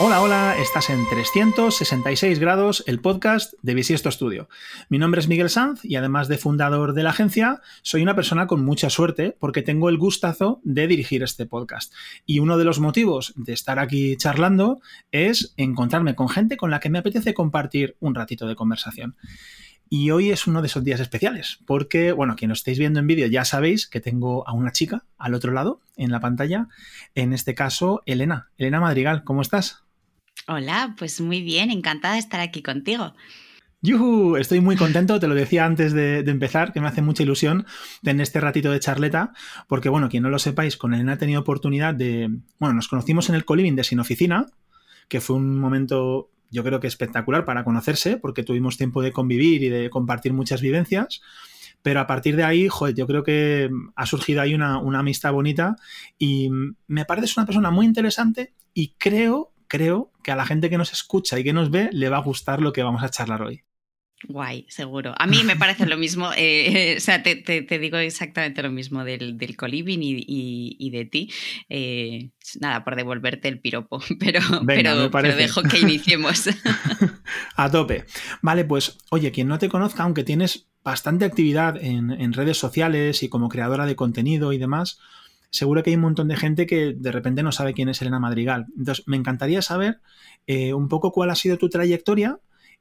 Hola, hola, estás en 366 grados, el podcast de Bisiesto Studio. Mi nombre es Miguel Sanz y además de fundador de la agencia, soy una persona con mucha suerte porque tengo el gustazo de dirigir este podcast. Y uno de los motivos de estar aquí charlando es encontrarme con gente con la que me apetece compartir un ratito de conversación. Y hoy es uno de esos días especiales, porque, bueno, quien os estáis viendo en vídeo ya sabéis que tengo a una chica al otro lado, en la pantalla, en este caso, Elena. Elena Madrigal, ¿cómo estás? Hola, pues muy bien, encantada de estar aquí contigo. ¡Yuhu! Estoy muy contento, te lo decía antes de, empezar, que me hace mucha ilusión tener este ratito de charleta, porque bueno, quien no lo sepáis, con Elena he tenido oportunidad de, bueno, nos conocimos en el coliving de Sin Oficina, que fue un momento yo creo que espectacular para conocerse, porque tuvimos tiempo de convivir y de compartir muchas vivencias. Pero a partir de ahí, joder, yo creo que ha surgido ahí una, una amistad bonita y me parece una persona muy interesante y creo creo que a la gente que nos escucha y que nos ve le va a gustar lo que vamos a charlar hoy. Guay, seguro. A mí me parece lo mismo, eh, o sea, te, digo exactamente lo mismo del, del coliving y, de ti. Eh, nada, por devolverte el piropo, pero, pero, dejo que iniciemos. a tope. Vale, pues oye, quien no te conozca, aunque tienes bastante actividad en, en redes sociales y como creadora de contenido y demás, seguro que hay un montón de gente que de repente no sabe quién es Elena Madrigal. Entonces, me encantaría saber eh, un poco cuál ha sido tu trayectoria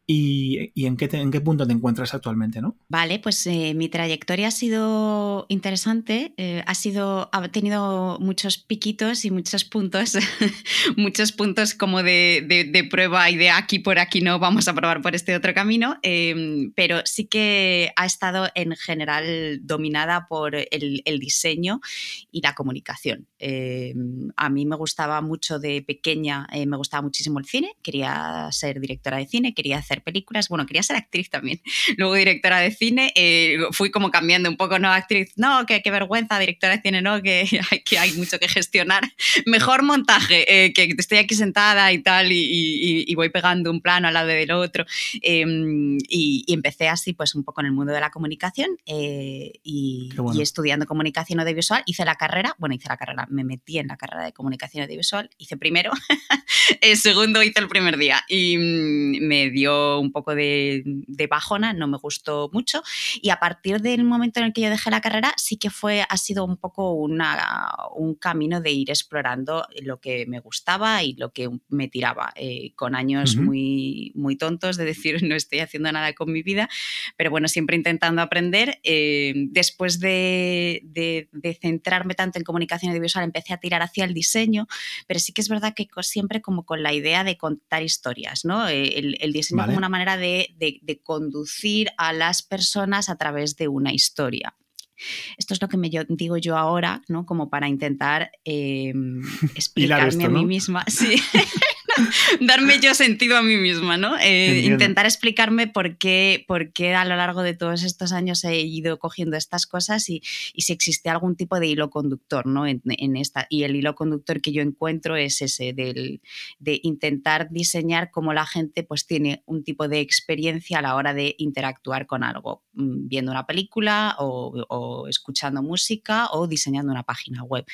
y, en, qué en qué punto te encuentras actualmente, ¿no? Vale, pues eh, mi trayectoria ha sido interesante, eh, ha sido, ha tenido muchos piquitos y muchos puntos, muchos puntos como de, prueba y de aquí por aquí no, vamos a probar por este otro camino, em, pero sí que ha estado en general dominada por el, el diseño y la comunicación. Em, a mí me gustaba mucho de pequeña, eh, me gustaba muchísimo el cine, quería ser directora de cine, quería hacer películas, bueno, quería ser actriz también, luego directora de cine, eh, fui como cambiando un poco, no, actriz, no, qué, qué vergüenza, directora de cine, no, que hay, que hay mucho que gestionar, mejor montaje, eh, que estoy aquí sentada y tal, y, voy pegando un plano al lado del otro, em, y, empecé así, pues un poco en el mundo de la comunicación, eh, y, estudiando comunicación audiovisual, hice la carrera, bueno, hice la carrera, me metí en la carrera de comunicación audiovisual, hice primero, el segundo hice el primer día, y mm, me dio un poco de, bajona, no me gustó mucho. Y a partir del momento en el que yo dejé la carrera, sí que fue, ha sido un poco una, un camino de ir explorando lo que me gustaba y lo que me tiraba, eh, con años muy, muy tontos de decir no estoy haciendo nada con mi vida, pero bueno, siempre intentando aprender. Eh, después de, centrarme tanto en comunicación audiovisual, empecé a tirar hacia el diseño, pero sí que es verdad que siempre como con la idea de contar historias, ¿no? Eh, el, el diseño una manera de, conducir a las personas a través de una historia. Esto es lo que me digo yo ahora, ¿no? Como para intentar em, explicarme a mí misma. Sí. darme yo sentido a mí misma, ¿no? Eh, intentar explicarme por qué, por qué, a lo largo de todos estos años he ido cogiendo estas cosas y, si existe algún tipo de hilo conductor, ¿no? En, esta, y el hilo conductor que yo encuentro es ese, del, de intentar diseñar cómo la gente pues tiene un tipo de experiencia a la hora de interactuar con algo, mm, viendo una película o, o escuchando música o diseñando una página web.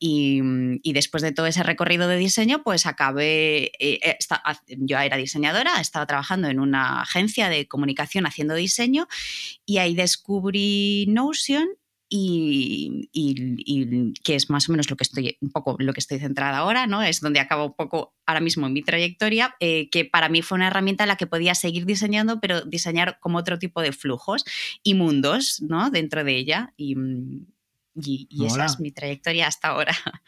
Mm, y, después de todo ese recorrido de diseño, pues acabé, eh, eh, yo era diseñadora, estaba trabajando en una agencia de comunicación haciendo diseño y ahí descubrí Notion y, que es más o menos lo que estoy un poco lo que estoy centrada ahora, ¿no? Es donde acabo un poco ahora mismo en mi trayectoria, eh, que para mí fue una herramienta en la que podía seguir diseñando, pero diseñar como otro tipo de flujos y mundos, ¿no? Dentro de ella. Y, y, esa es mi trayectoria hasta ahora.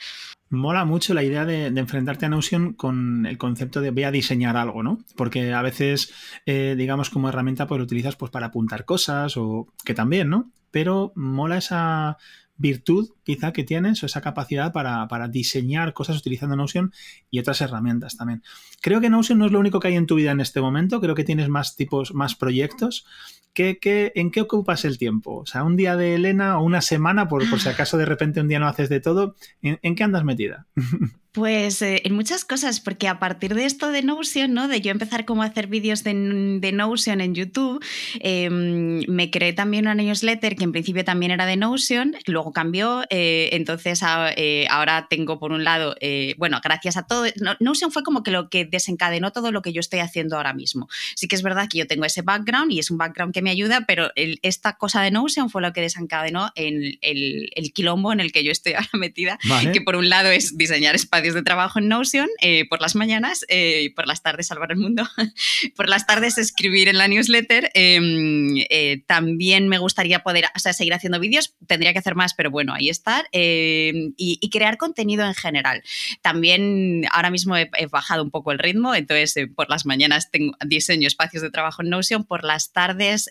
Mola mucho la idea de, enfrentarte a Notion con el concepto de voy a diseñar algo, ¿no? Porque a veces, eh, digamos, como herramienta, pues lo utilizas pues, para apuntar cosas o que también, ¿no? Pero mola esa virtud quizá que tienes o esa capacidad para, diseñar cosas utilizando Notion y otras herramientas también. Creo que Notion no es lo único que hay en tu vida en este momento, creo que tienes más tipos, más proyectos. ¿Qué, qué, en qué ocupas el tiempo? O sea, un día de Elena o una semana, por, por si acaso de repente un día no haces de todo, ¿en, qué andas metida? Pues eh, en muchas cosas, porque a partir de esto de Notion, ¿no? De yo empezar como a hacer vídeos de, Notion en YouTube, em, me creé también una newsletter que en principio también era de Notion, luego cambió, eh, entonces eh, ahora tengo por un lado, bueno, gracias a todo, Notion fue como que lo que desencadenó todo lo que yo estoy haciendo ahora mismo. Sí que es verdad que yo tengo ese background y es un background que me ayuda, pero esta cosa de Notion fue lo que desencadenó el, el, quilombo en el que yo estoy ahora metida, que por un lado es diseñar espacios de trabajo en Notion eh, por las mañanas eh, y por las tardes salvar el mundo, por las tardes escribir en la newsletter. Em, eh, también me gustaría poder seguir haciendo vídeos, tendría que hacer más, pero bueno, ahí estar. Em, y, crear contenido en general. También ahora mismo he, bajado un poco el ritmo, entonces por las mañanas tengo diseño espacios de trabajo en Notion, por las tardes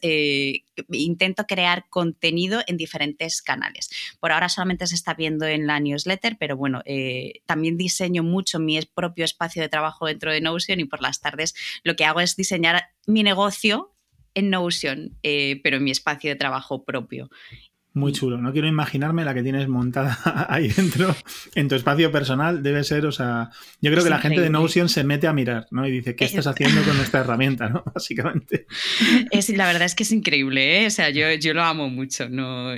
intento crear contenido en diferentes canales. Por ahora solamente se está viendo en la newsletter, pero bueno, también diseño mucho mi propio espacio de trabajo dentro de Notion y por las tardes lo que hago es diseñar mi negocio en Notion, eh, pero en mi espacio de trabajo propio. Muy chulo. No quiero imaginarme la que tienes montada ahí dentro en tu espacio personal. Debe ser, o sea, yo creo que la gente de Notion se mete a mirar, ¿no? Y dice, ¿qué estás haciendo con esta herramienta, ¿no? Básicamente. Es, la verdad es que es increíble, ¿eh? O sea, yo, yo lo amo mucho, ¿no?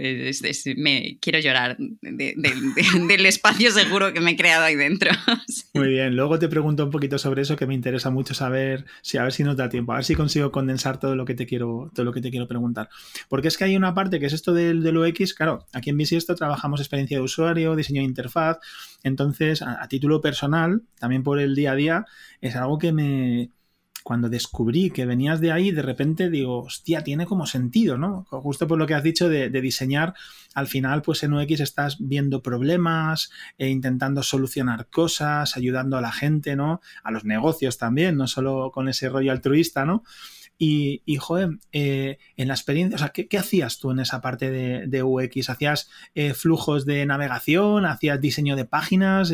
me quiero llorar del espacio seguro que me he creado ahí dentro. Muy bien. Luego te pregunto un poquito sobre eso que me interesa mucho saber, si a ver si nos da tiempo, a ver si consigo condensar todo lo que te quiero, todo lo que te quiero preguntar. Porque es que hay una parte que es esto del, del X, claro, aquí en Bisiesto trabajamos experiencia de usuario, diseño de interfaz, entonces a, título personal, también por el día a día, es algo que me, cuando descubrí que venías de ahí, de repente digo, hostia, tiene como sentido, ¿no? Justo por lo que has dicho de, diseñar, al final, pues en UX estás viendo problemas, e intentando solucionar cosas, ayudando a la gente, ¿no? A los negocios también, no solo con ese rollo altruista, ¿no? Y, y joder, eh, en la experiencia, o sea, ¿qué, hacías tú en esa parte de, UX? ¿Hacías eh, flujos de navegación? ¿Hacías diseño de páginas?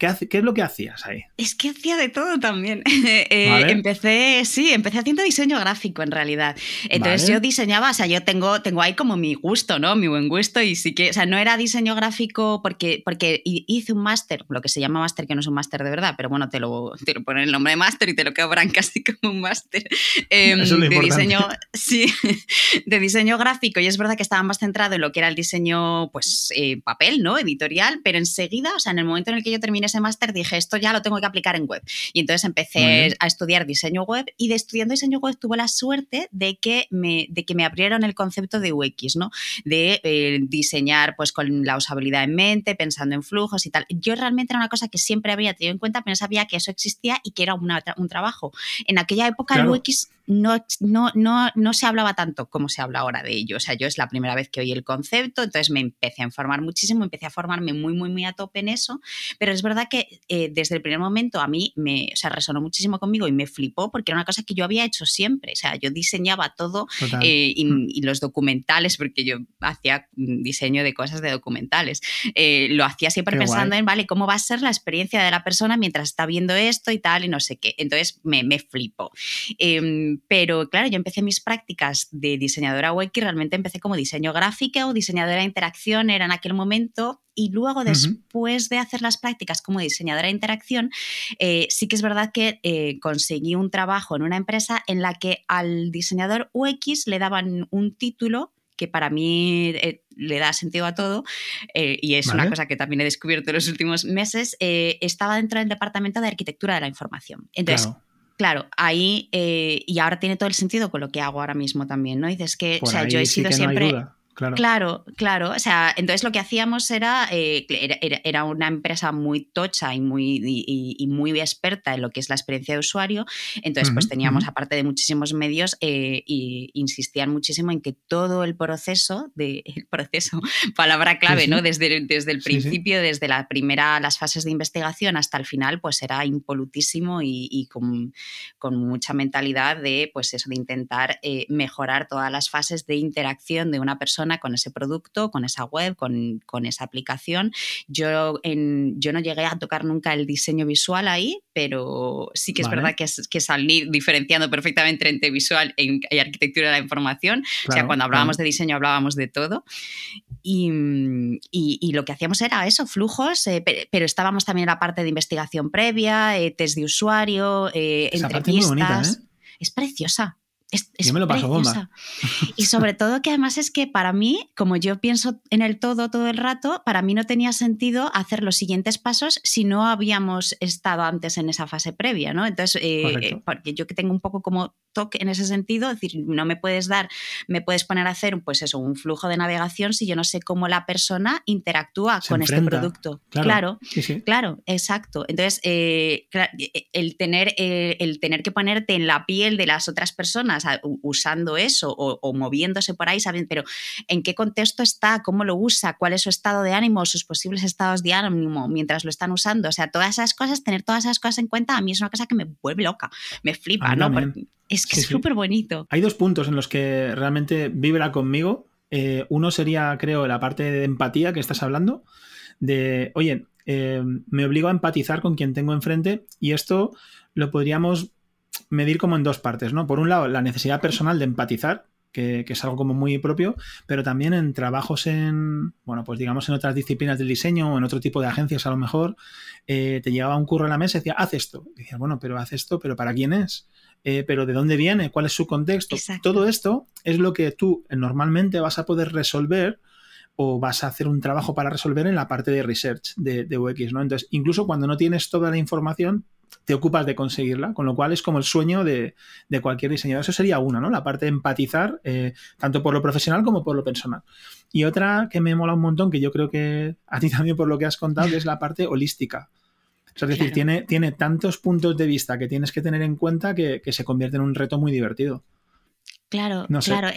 ¿Qué, es lo que hacías ahí? Es que hacía de todo también. Eh, empecé, sí, empecé haciendo diseño gráfico en realidad. Entonces yo diseñaba, o sea, yo tengo, tengo ahí como mi gusto, ¿no? Mi buen gusto y sí que, o sea, no era diseño gráfico porque, porque hice un máster, lo que se llama máster, que no es un máster de verdad, pero bueno, te lo, te lo ponen el nombre de máster y te lo quebran casi como un máster em, de diseño, sí, de diseño gráfico. Y es verdad que estaba más centrado en lo que era el diseño, pues, eh, papel, ¿no? Editorial, pero enseguida, o sea, en el momento en el que yo terminé ese máster dije, esto ya lo tengo que aplicar en web. Y entonces empecé a estudiar diseño web y de estudiando diseño web tuve la suerte de que me, de que me abrieron el concepto de UX, ¿no? De eh, diseñar pues con la usabilidad en mente, pensando en flujos y tal. Yo realmente era una cosa que siempre había tenido en cuenta, pero no sabía que eso existía y que era un trabajo. En aquella época el UX no, no, no, no se hablaba tanto como se habla ahora de ello. O sea, yo es la primera vez que oí el concepto, entonces me empecé a informar muchísimo, empecé a formarme muy, muy, muy a tope en eso, pero es verdad que eh, desde el primer momento a mí me o sea, resonó muchísimo conmigo y me flipó porque era una cosa que yo había hecho siempre. O sea, yo diseñaba todo eh, mm. y, los documentales, porque yo hacía diseño de cosas de documentales, eh, lo hacía siempre pensando en, vale, ¿cómo va a ser la experiencia de la persona mientras está viendo esto y tal y no sé qué? Entonces me, me flipó. Pero claro, yo empecé mis prácticas de diseñadora web y realmente empecé como diseño gráfico o diseñadora de interacción, era en aquel momento. Y luego, después de hacer las prácticas como diseñadora de interacción, eh, sí que es verdad que eh, conseguí un trabajo en una empresa en la que al diseñador UX le daban un título que para mí eh, le da sentido a todo, y es una cosa que también he descubierto en los últimos meses, estaba dentro del Departamento de Arquitectura de la Información. Entonces, Claro, ahí, eh, y ahora tiene todo el sentido con lo que hago ahora mismo también, ¿no? dices que, o sea, yo he sido siempre... Claro. claro, O sea, entonces lo que hacíamos era, eh, era, una empresa muy tocha y muy, y, muy experta en lo que es la experiencia de usuario. Entonces, pues teníamos, aparte de muchísimos medios, eh, y insistían muchísimo en que todo el proceso, de, el proceso, palabra clave, ¿no? Desde, desde el principio, desde la primera, las fases de investigación hasta el final, pues era impolutísimo y, con, con, mucha mentalidad de, pues eso, de intentar eh, mejorar todas las fases de interacción de una persona con ese producto, con esa web, con, esa aplicación. Yo, en, yo no llegué a tocar nunca el diseño visual ahí, pero sí que es verdad que, que salí diferenciando perfectamente entre visual y arquitectura de la información. o sea, cuando hablábamos de diseño hablábamos de todo. y, lo que hacíamos era eso, flujos, eh, pero, estábamos también en la parte de investigación previa, eh, test de usuario, entrevistas. Es preciosa, yo me lo paso bomba. Y sobre todo que además es que para mí, como yo pienso en el todo todo el rato, para mí no tenía sentido hacer los siguientes pasos si no habíamos estado antes en esa fase previa, ¿no? Entonces, eh, porque yo que tengo un poco como toque en ese sentido, es decir, no me puedes dar, me puedes poner a hacer, pues eso, un flujo de navegación si yo no sé cómo la persona interactúa con este producto. Claro, claro, exacto. Entonces, eh, eh, el, tener, el tener que ponerte en la piel de las otras personas usando eso o, moviéndose por ahí, ¿saben? Pero ¿en qué contexto está? ¿Cómo lo usa? ¿Cuál es su estado de ánimo? ¿Sus posibles estados de ánimo mientras lo están usando? O sea, todas esas cosas, tener todas esas cosas en cuenta, a mí es una cosa que me vuelve loca, me flipa, ¿no? es que es súper bonito. Hay dos puntos en los que realmente vibra conmigo. Eh, uno sería, creo, la parte de empatía que estás hablando, de, oye, eh, me obligo a empatizar con quien tengo enfrente y esto lo podríamos medir como en dos partes, ¿no? Por un lado, la necesidad personal de empatizar, que, es algo como muy propio, pero también en trabajos en, bueno, pues digamos en otras disciplinas del diseño o en otro tipo de agencias a lo mejor, eh, te llegaba un curro a la mesa y decía, haz esto. Y decía, bueno, pero haz esto, pero ¿para quién es? Eh, pero ¿de dónde viene? ¿Cuál es su contexto? Todo esto es lo que tú normalmente vas a poder resolver o vas a hacer un trabajo para resolver en la parte de research de, de UX, ¿no? Entonces, incluso cuando no tienes toda la información, te ocupas de conseguirla, con lo cual es como el sueño de, cualquier diseñador. Eso sería una, ¿no? La parte de empatizar, eh, tanto por lo profesional como por lo personal. Y otra que me mola un montón, que yo creo que a ti también por lo que has contado, que es la parte holística. es decir, tiene, tiene tantos puntos de vista que tienes que tener en cuenta que se convierte en un reto muy divertido. Claro, claro.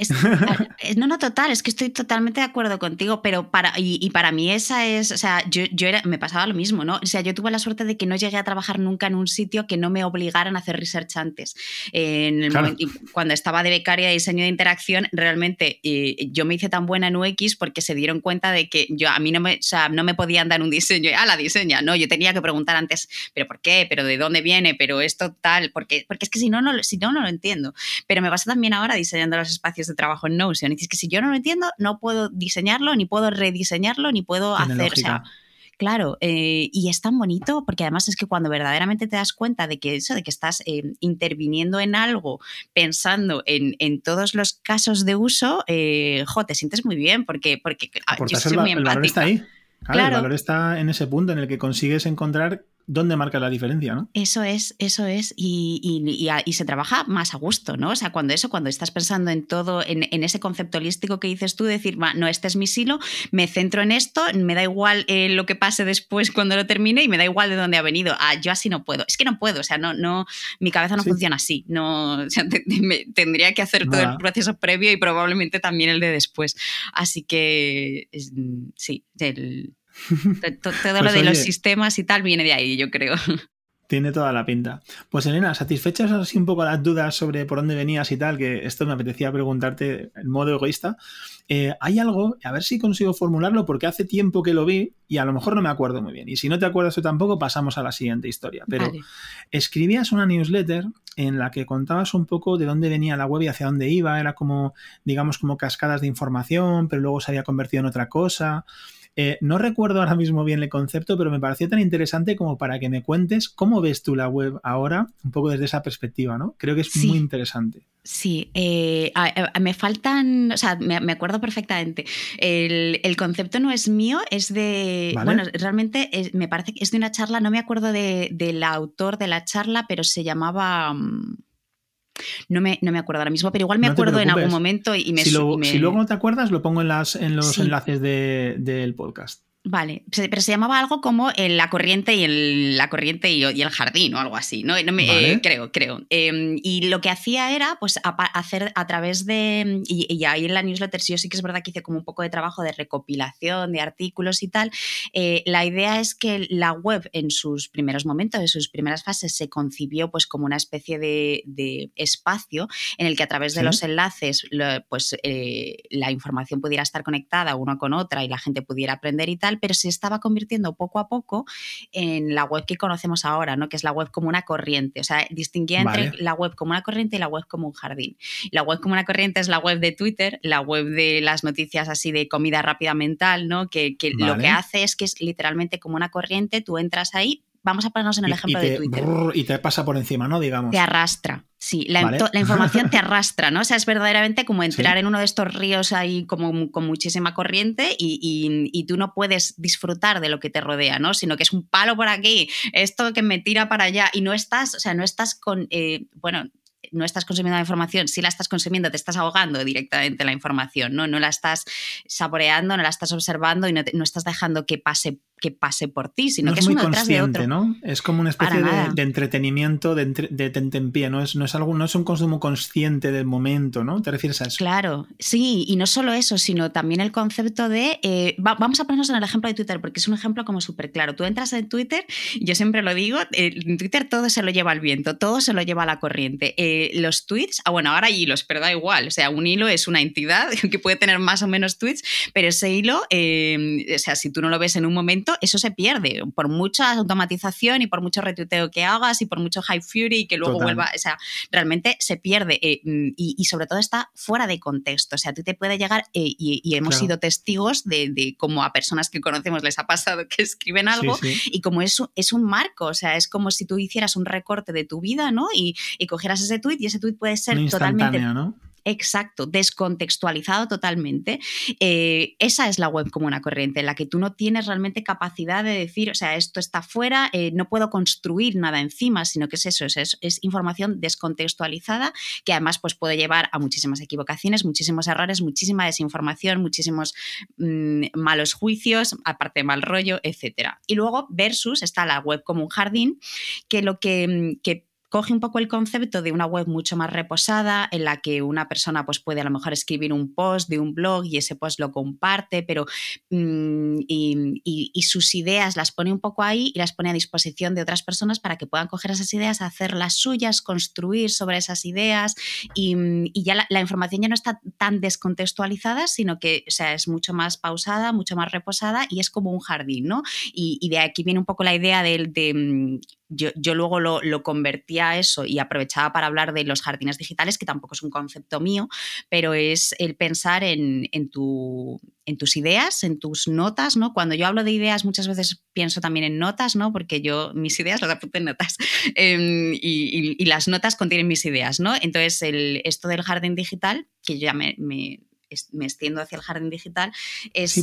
no, no, total, es que estoy totalmente de acuerdo contigo, pero para, y, para mí esa es, o sea, yo, yo era, me pasaba lo mismo, ¿no? O sea, yo tuve la suerte de que no llegué a trabajar nunca en un sitio que no me obligaran a hacer research antes. En el momento, cuando estaba de becaria de diseño de interacción, realmente eh, yo me hice tan buena en UX porque se dieron cuenta de que yo a mí no me, o sea, no me podían dar un diseño, ah, la diseña, no, yo tenía que preguntar antes, pero ¿por qué? ¿Pero de dónde viene? ¿Pero esto tal? Porque, porque es que si no, no, si no, no lo entiendo. Pero me pasa también ahora diseñando los espacios de trabajo en Notion. Y es que si yo no lo entiendo, no puedo diseñarlo, ni puedo rediseñarlo, ni puedo hacer. claro, eh, y es tan bonito porque además es que cuando verdaderamente te das cuenta de que eso, de que estás eh, interviniendo en algo, pensando en, todos los casos de uso, eh, te sientes muy bien porque, porque ah, yo soy muy el valor está ahí. claro, el valor está en ese punto en el que consigues encontrar dónde marca la diferencia, ¿no? Eso es, eso es, y, y, se trabaja más a gusto, ¿no? O sea, cuando eso, cuando estás pensando en todo, en, ese concepto holístico que dices tú, decir, no, este es mi silo, me centro en esto, me da igual eh, lo que pase después cuando lo termine y me da igual de dónde ha venido. Ah, yo así no puedo. Es que no puedo, o sea, no, no, mi cabeza no funciona así, no, o sea, tendría que hacer todo el proceso previo y probablemente también el de después. Así que, sí, el todo lo pues de los sistemas y tal viene de ahí, yo creo. Tiene toda la pinta. Pues Elena, satisfechas así un poco las dudas sobre por dónde venías y tal, que esto me apetecía preguntarte en modo egoísta. Eh, hay algo, a ver si consigo formularlo, porque hace tiempo que lo vi y a lo mejor no me acuerdo muy bien. Y si no te acuerdas tú tampoco, pasamos a la siguiente historia. Pero escribías una newsletter en la que contabas un poco de dónde venía la web y hacia dónde iba. Era como, digamos, como cascadas de información, pero luego se había convertido en otra cosa. Eh, no recuerdo ahora mismo bien el concepto, pero me pareció tan interesante como para que me cuentes cómo ves tú la web ahora, un poco desde esa perspectiva, ¿no? Creo que es muy interesante. Sí, eh, me faltan, o sea, me, acuerdo perfectamente. El, concepto no es mío, es de, bueno, realmente me parece que es de una charla, no me acuerdo del autor de la charla, pero se llamaba... Mm, no me, no me acuerdo ahora mismo, pero igual me acuerdo en algún momento y me, si, si, luego no te acuerdas, lo pongo en, las, en los enlaces del podcast. Vale, pero se llamaba algo como la corriente y el, la corriente y, el jardín o algo así, ¿no? Eh, creo, creo. Em, y lo que hacía era, pues, hacer a través de. Y, ahí en la newsletter, sí, yo sí que es verdad que hice como un poco de trabajo de recopilación, de artículos y tal. Eh, la idea es que la web en sus primeros momentos, en sus primeras fases, se concibió pues como una especie de, espacio en el que a través de los enlaces, pues, eh, la información pudiera estar conectada una con otra y la gente pudiera aprender y tal pero se estaba convirtiendo poco a poco en la web que conocemos ahora, ¿no? Que es la web como una corriente. O sea, distinguía entre la web como una corriente y la web como un jardín. La web como una corriente es la web de Twitter, la web de las noticias así de comida rápida mental, ¿no? Que, lo que hace es que es literalmente como una corriente, tú entras ahí, vamos a ponernos en el ejemplo de Twitter. y te pasa por encima, ¿no? Digamos. Te arrastra. Sí, la, información te arrastra, ¿no? O sea, es verdaderamente como entrar en uno de estos ríos ahí como con muchísima corriente y, tú no puedes disfrutar de lo que te rodea, ¿no? Sino que es un palo por aquí, esto que me tira para allá y no estás, o sea, no estás con, eh, bueno, no estás consumiendo la información, si la estás consumiendo, te estás ahogando directamente la información, ¿no? No la estás saboreando, no la estás observando y no, no estás dejando que pase que pase por ti, sino que es, muy consciente, ¿no? Es como una especie de, entretenimiento, de, de tentempié, ¿no? Es, no, es algo, no es un consumo consciente del momento, ¿no? ¿Te refieres a eso? Claro, sí, y no solo eso, sino también el concepto de, eh, vamos a ponernos en el ejemplo de Twitter, porque es un ejemplo como súper claro. Tú entras en Twitter, yo siempre lo digo, eh, en Twitter todo se lo lleva al viento, todo se lo lleva a la corriente. Eh, los tweets, ah, bueno, ahora hay hilos, pero da igual, o sea, un hilo es una entidad que puede tener más o menos tweets, pero ese hilo, o sea, si tú no lo ves en un momento, eso se pierde. Por mucha automatización y por mucho retuiteo que hagas y por mucho high fury que luego vuelva, o sea, realmente se pierde eh, mm, y, sobre todo está fuera de contexto. O sea, tú te puede llegar eh, y, hemos sido testigos de, de cómo a personas que conocemos les ha pasado que escriben algo y como es, es un marco, o sea, es como si tú hicieras un recorte de tu vida, ¿no? Y, y cogieras ese tweet y ese tweet puede ser totalmente... ¿no? Exacto, descontextualizado totalmente. Eh, esa es la web como una corriente, en la que tú no tienes realmente capacidad de decir, o sea, esto está fuera, eh, no puedo construir nada encima, sino que es eso, es, es, información descontextualizada que además pues, puede llevar a muchísimas equivocaciones, muchísimos errores, muchísima desinformación, muchísimos mm, malos juicios, aparte mal rollo, etc. Y luego, versus, está la web como un jardín, que lo que, mm, que coge un poco el concepto de una web mucho más reposada, en la que una persona pues, puede a lo mejor escribir un post de un blog y ese post lo comparte, pero mm, y, sus ideas las pone un poco ahí y las pone a disposición de otras personas para que puedan coger esas ideas, hacer las suyas, construir sobre esas ideas y, ya la, información ya no está tan descontextualizada, sino que sea, es mucho más pausada, mucho más reposada y es como un jardín, ¿no? Y, de aquí viene un poco la idea de, de mm, yo, luego lo, lo, convertía eso y aprovechaba para hablar de los jardines digitales, que tampoco es un concepto mío, pero es el pensar en, tu, en tus ideas, en tus notas, ¿no? Cuando yo hablo de ideas muchas veces pienso también en notas, ¿no? Porque yo mis ideas las apunto en notas em, y, las notas contienen mis ideas, ¿no? Entonces, el, esto del jardín digital, que yo ya me, me extiendo hacia el jardín digital, es,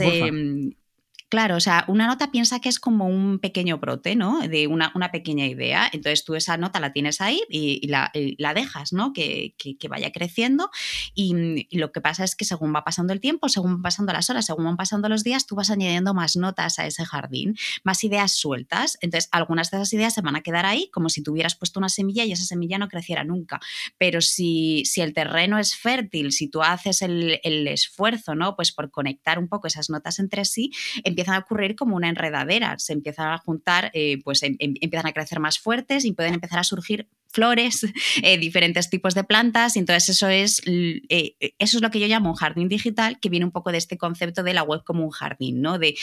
Claro, o sea, una nota piensa que es como un pequeño brote, ¿no? De una, pequeña idea. Entonces tú esa nota la tienes ahí y, la, dejas, ¿no? Que, vaya creciendo. Y, lo que pasa es que según va pasando el tiempo, según van pasando las horas, según van pasando los días, tú vas añadiendo más notas a ese jardín, más ideas sueltas. Entonces, algunas de esas ideas se van a quedar ahí como si tuvieras puesto una semilla y esa semilla no creciera nunca. Pero si, si el terreno es fértil, si tú haces el, el esfuerzo, ¿no? Pues por conectar un poco esas notas entre sí, empiezan a ocurrir como una enredadera, se empiezan a juntar, eh, pues em, em, empiezan a crecer más fuertes y pueden empezar a surgir flores, eh, diferentes tipos de plantas, y entonces eso es, eh, eso es lo que yo llamo un jardín digital, que viene un poco de este concepto de la web como un jardín, ¿no? De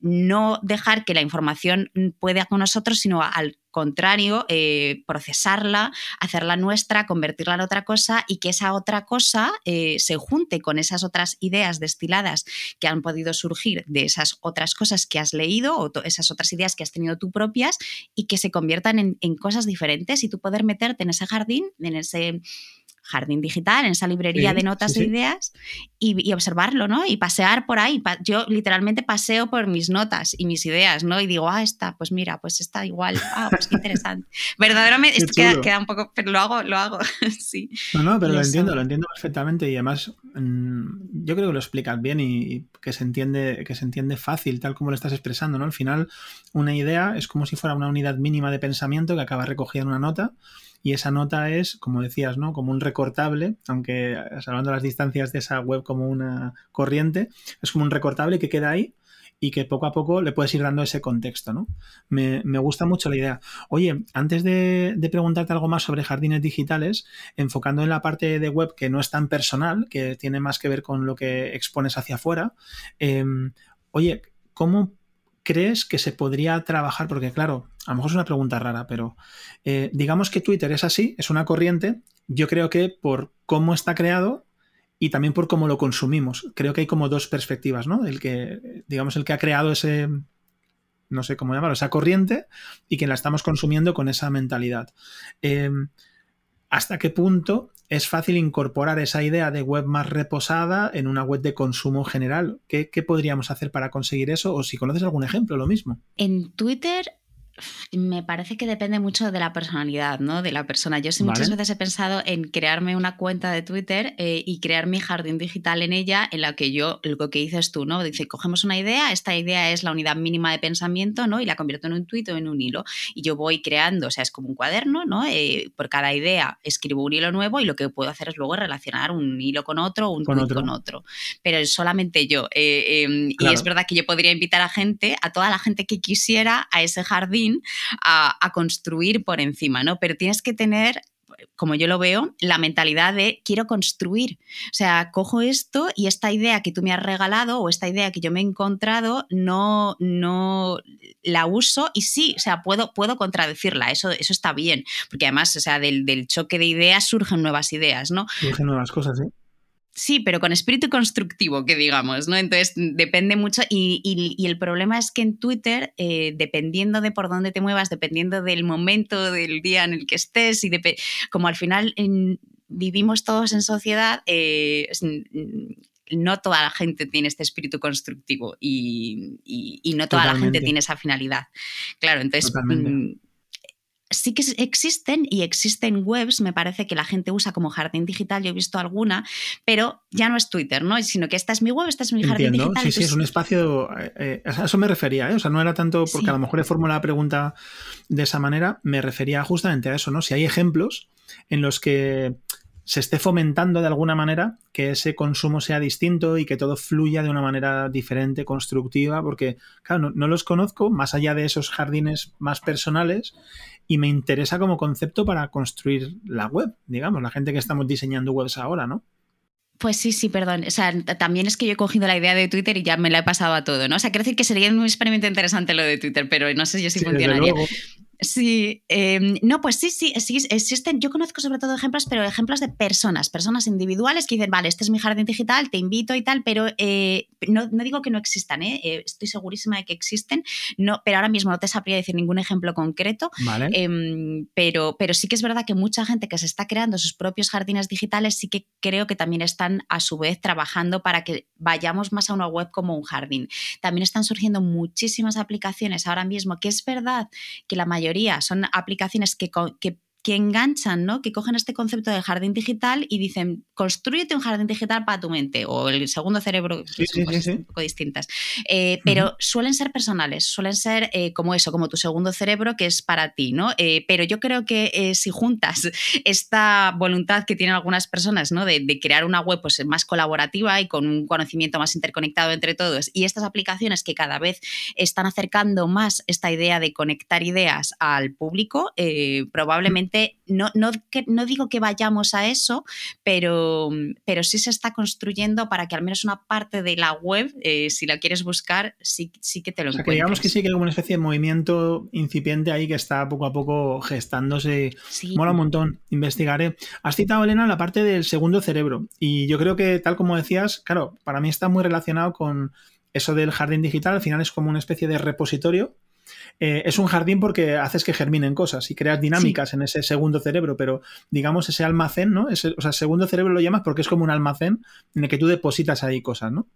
no dejar que la información pueda con nosotros, sino al contrario, eh, procesarla, hacerla nuestra, convertirla en otra cosa y que esa otra cosa eh, se junte con esas otras ideas destiladas que han podido surgir de esas otras cosas que has leído o esas otras ideas que has tenido tú propias y que se conviertan en, en cosas diferentes y tú poder meterte en ese jardín, en ese jardín digital, en esa librería de notas e ideas y, observarlo, ¿no? Y pasear por ahí. yo literalmente paseo por mis notas y mis ideas, ¿no? Y digo, ah, esta, pues mira, pues está igual. Ah, pues qué interesante. Verdaderamente, esto queda, un poco, pero lo hago, lo hago, sí. No, no, pero lo entiendo, lo entiendo perfectamente y además mm, yo creo que lo explicas bien y, que se entiende, que se entiende fácil, tal como lo estás expresando, ¿no? Al final, una idea es como si fuera una unidad mínima de pensamiento que acaba recogida en una nota y esa nota es, como decías, ¿no? Como un recortable, aunque salvando las distancias de esa web como una corriente, es como un recortable que queda ahí y que poco a poco le puedes ir dando ese contexto, ¿no? Me, gusta mucho la idea. Oye, antes de, preguntarte algo más sobre jardines digitales, enfocando en la parte de web que no es tan personal, que tiene más que ver con lo que expones hacia afuera, em, oye, ¿cómo crees que se podría trabajar? Porque claro, a lo mejor es una pregunta rara, pero eh, digamos que Twitter es así, es una corriente. Yo creo que por cómo está creado y también por cómo lo consumimos. Creo que hay como dos perspectivas, ¿no? El que, digamos, el que ha creado ese, no sé cómo llamarlo, esa corriente y que la estamos consumiendo con esa mentalidad. Em, ¿Hasta qué punto es fácil incorporar esa idea de web más reposada en una web de consumo general? ¿Qué, ¿Qué, podríamos hacer para conseguir eso? O si conoces algún ejemplo, lo mismo. En Twitter me parece que depende mucho de la personalidad, ¿no? De la persona. Yo sí muchas veces he pensado en crearme una cuenta de Twitter eh, y crear mi jardín digital en ella, en la que yo, lo que dices tú, ¿no? Dice, cogemos una idea, esta idea es la unidad mínima de pensamiento, ¿no? Y la convierto en un tuit o en un hilo. Y yo voy creando, o sea, es como un cuaderno, ¿no? Eh, por cada idea escribo un hilo nuevo y lo que puedo hacer es luego relacionar un hilo con otro, un con con otro. Pero solamente yo. Eh, em, y es verdad que yo podría invitar a gente, a toda la gente que quisiera, a ese jardín a, construir por encima, ¿no? Pero tienes que tener como yo lo veo, la mentalidad de quiero construir. O sea, cojo esto y esta idea que tú me has regalado o esta idea que yo me he encontrado, no, no la uso y sí, o sea, puedo, puedo contradecirla, eso, eso está bien, porque además, o sea, del, del choque de ideas surgen nuevas ideas, ¿no? Surgen nuevas cosas, ¿sí? Sí, pero con espíritu constructivo, que digamos, ¿no? Entonces depende mucho y, el problema es que en Twitter, eh, dependiendo de por dónde te muevas, dependiendo del momento del día en el que estés y como al final vivimos todos en sociedad, eh, no toda la gente tiene este espíritu constructivo y, no toda la gente tiene esa finalidad. Claro, entonces sí que existen y existen webs, me parece que la gente usa como jardín digital, yo he visto alguna, pero ya no es Twitter, ¿no? Sino que esta es mi web, esta es mi jardín digital. Sí, sí, es un espacio, eh, eh, a eso me refería, ¿eh? o sea, no era tanto porque a lo mejor he formulado la pregunta de esa manera, me refería justamente a eso, ¿no? Si hay ejemplos en los que se esté fomentando de alguna manera que ese consumo sea distinto y que todo fluya de una manera diferente, constructiva, porque, claro, no, los conozco más allá de esos jardines más personales y me interesa como concepto para construir la web, digamos, la gente que estamos diseñando webs ahora, ¿no? Pues sí, sí, perdón. O sea, también es que yo he cogido la idea de Twitter y ya me la he pasado a todo, ¿no? O sea, quiero decir que sería un experimento interesante lo de Twitter, pero no sé yo si funcionaría. Sí, em, no, pues sí, sí, existen, yo conozco sobre todo ejemplos, pero ejemplos de personas, personas individuales que dicen, vale, este es mi jardín digital, te invito y tal, pero eh, no, digo que no existan, ¿eh? ¿eh? estoy segurísima de que existen, no, pero ahora mismo no te sabría decir ningún ejemplo concreto, em, pero, pero sí que es verdad que mucha gente que se está creando sus propios jardines digitales sí que creo que también están a su vez trabajando para que vayamos más a una web como un jardín. También están surgiendo muchísimas aplicaciones ahora mismo, que es verdad que la mayoría son aplicaciones que, que que enganchan, ¿no? Que cogen este concepto de jardín digital y dicen, construyete un jardín digital para tu mente, o el segundo cerebro, que son cosas un poco distintas. Eh, pero suelen ser personales, suelen ser eh, como eso, como tu segundo cerebro, que es para ti, ¿no? Eh, pero yo creo que si juntas esta voluntad que tienen algunas personas, ¿no? De, crear una web pues, más colaborativa y con un conocimiento más interconectado entre todos, y estas aplicaciones que cada vez están acercando más esta idea de conectar ideas al público, probablemente no, no, no digo que vayamos a eso, pero, pero sí se está construyendo para que al menos una parte de la web, eh, si la quieres buscar, sí, sí que te lo o digamos que sí que hay como una especie de movimiento incipiente ahí que está poco a poco gestándose. Mola un montón, investigaré. Has citado, Elena, la parte del segundo cerebro y yo creo que tal como decías, claro, para mí está muy relacionado con eso del jardín digital, al final es como una especie de repositorio eh, es un jardín porque haces que germinen cosas y creas dinámicas en ese segundo cerebro, pero digamos ese almacén, ¿no? Ese, o sea, segundo cerebro lo llamas porque es como un almacén en el que tú depositas ahí cosas, ¿no?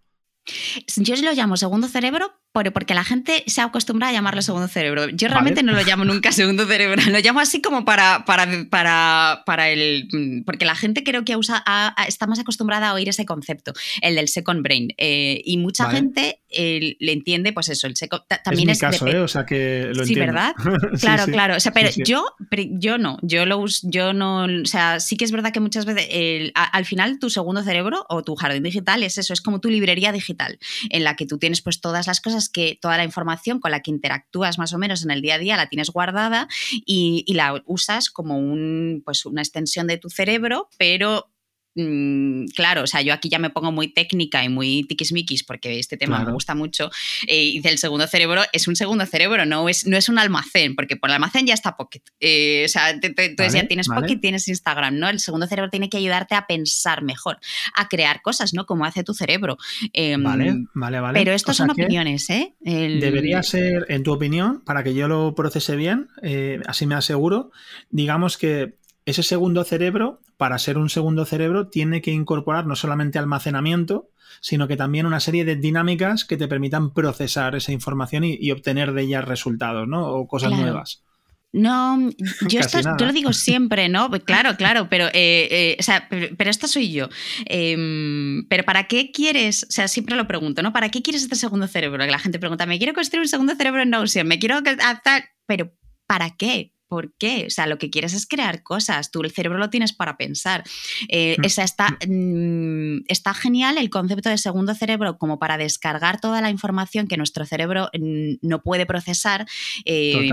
Yo lo llamo segundo cerebro porque la gente se acostumbra a llamarlo segundo cerebro. Yo realmente no lo llamo nunca segundo cerebro, lo llamo así como para, para, para, para el... Porque la gente creo que usa, está más acostumbrada a oír ese concepto, el del second brain. Eh, y mucha gente eh, le entiende, pues eso, el second... También es, mi caso, ¿eh? O sea que lo Sí, ¿verdad? claro, claro. O sea, pero yo, yo no, yo lo yo no... O sea, sí que es verdad que muchas veces al final tu segundo cerebro o tu jardín digital es eso, es como tu librería digital, en la que tú tienes pues todas las cosas que toda la información con la que interactúas más o menos en el día a día la tienes guardada y, la usas como un, pues una extensión de tu cerebro, pero mm, claro, o sea, yo aquí ya me pongo muy técnica y muy tiquismiquis porque este tema me gusta mucho. Eh, y del segundo cerebro es un segundo cerebro, no es, no es un almacén, porque por el almacén ya está Pocket. Eh, o sea, entonces ya tienes Pocket, tienes Instagram, ¿no? El segundo cerebro tiene que ayudarte a pensar mejor, a crear cosas, ¿no? Como hace tu cerebro. Em, vale, vale, vale. Pero estos son opiniones, ¿eh? Debería ser, en tu opinión, para que yo lo procese bien, eh, así me aseguro, digamos que ese segundo cerebro, para ser un segundo cerebro, tiene que incorporar no solamente almacenamiento, sino que también una serie de dinámicas que te permitan procesar esa información y, obtener de ellas resultados, ¿no? O cosas nuevas. No, yo, esto, yo lo digo siempre, ¿no? Claro, claro, pero, eh, eh, o sea, pero, esta soy yo. Em, pero ¿para qué quieres? O sea, siempre lo pregunto, ¿no? ¿Para qué quieres este segundo cerebro? Que la gente pregunta, me quiero construir un segundo cerebro en Notion, me quiero hacer... Pero ¿para qué? ¿Por qué? O sea, lo que quieres es crear cosas, tú el cerebro lo tienes para pensar. Eh, mm. está, mm, está genial el concepto de segundo cerebro como para descargar toda la información que nuestro cerebro mm, no puede procesar. Eh,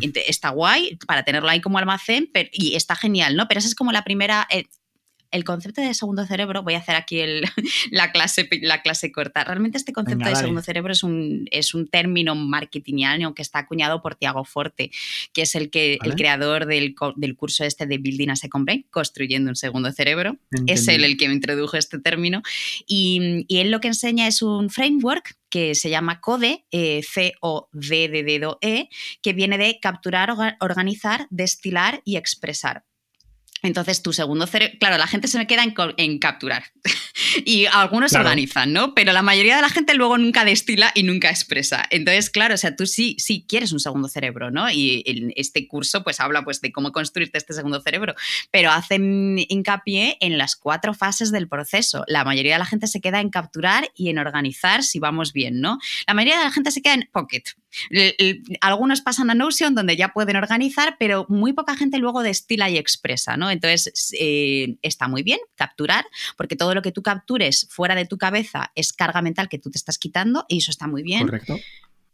y, está guay para tenerlo ahí como almacén y está genial, ¿no? Pero esa es como la primera... Eh, el concepto de segundo cerebro, voy a hacer aquí la, clase, la clase corta. Realmente este concepto de segundo cerebro es un, es un término marketingiano que está acuñado por Tiago Forte, que es el, que, el creador del, curso este de Building a Second Brain, construyendo un segundo cerebro. Es él el que me introdujo este término. Y, él lo que enseña es un framework que se llama CODE, eh, C-O-D-D-D-E, que viene de capturar, organizar, destilar y expresar. Entonces, tu segundo cerebro, claro, la gente se me queda en, capturar y algunos organizan, ¿no? Pero la mayoría de la gente luego nunca destila y nunca expresa. Entonces, claro, o sea, tú sí, sí quieres un segundo cerebro, ¿no? Y en este curso pues habla pues de cómo construirte este segundo cerebro, pero hacen hincapié en las cuatro fases del proceso. La mayoría de la gente se queda en capturar y en organizar si vamos bien, ¿no? La mayoría de la gente se queda en pocket, algunos pasan a Notion donde ya pueden organizar, pero muy poca gente luego destila y expresa, ¿no? Entonces, eh, está muy bien capturar, porque todo lo que tú captures fuera de tu cabeza es carga mental que tú te estás quitando y eso está muy bien. Correcto.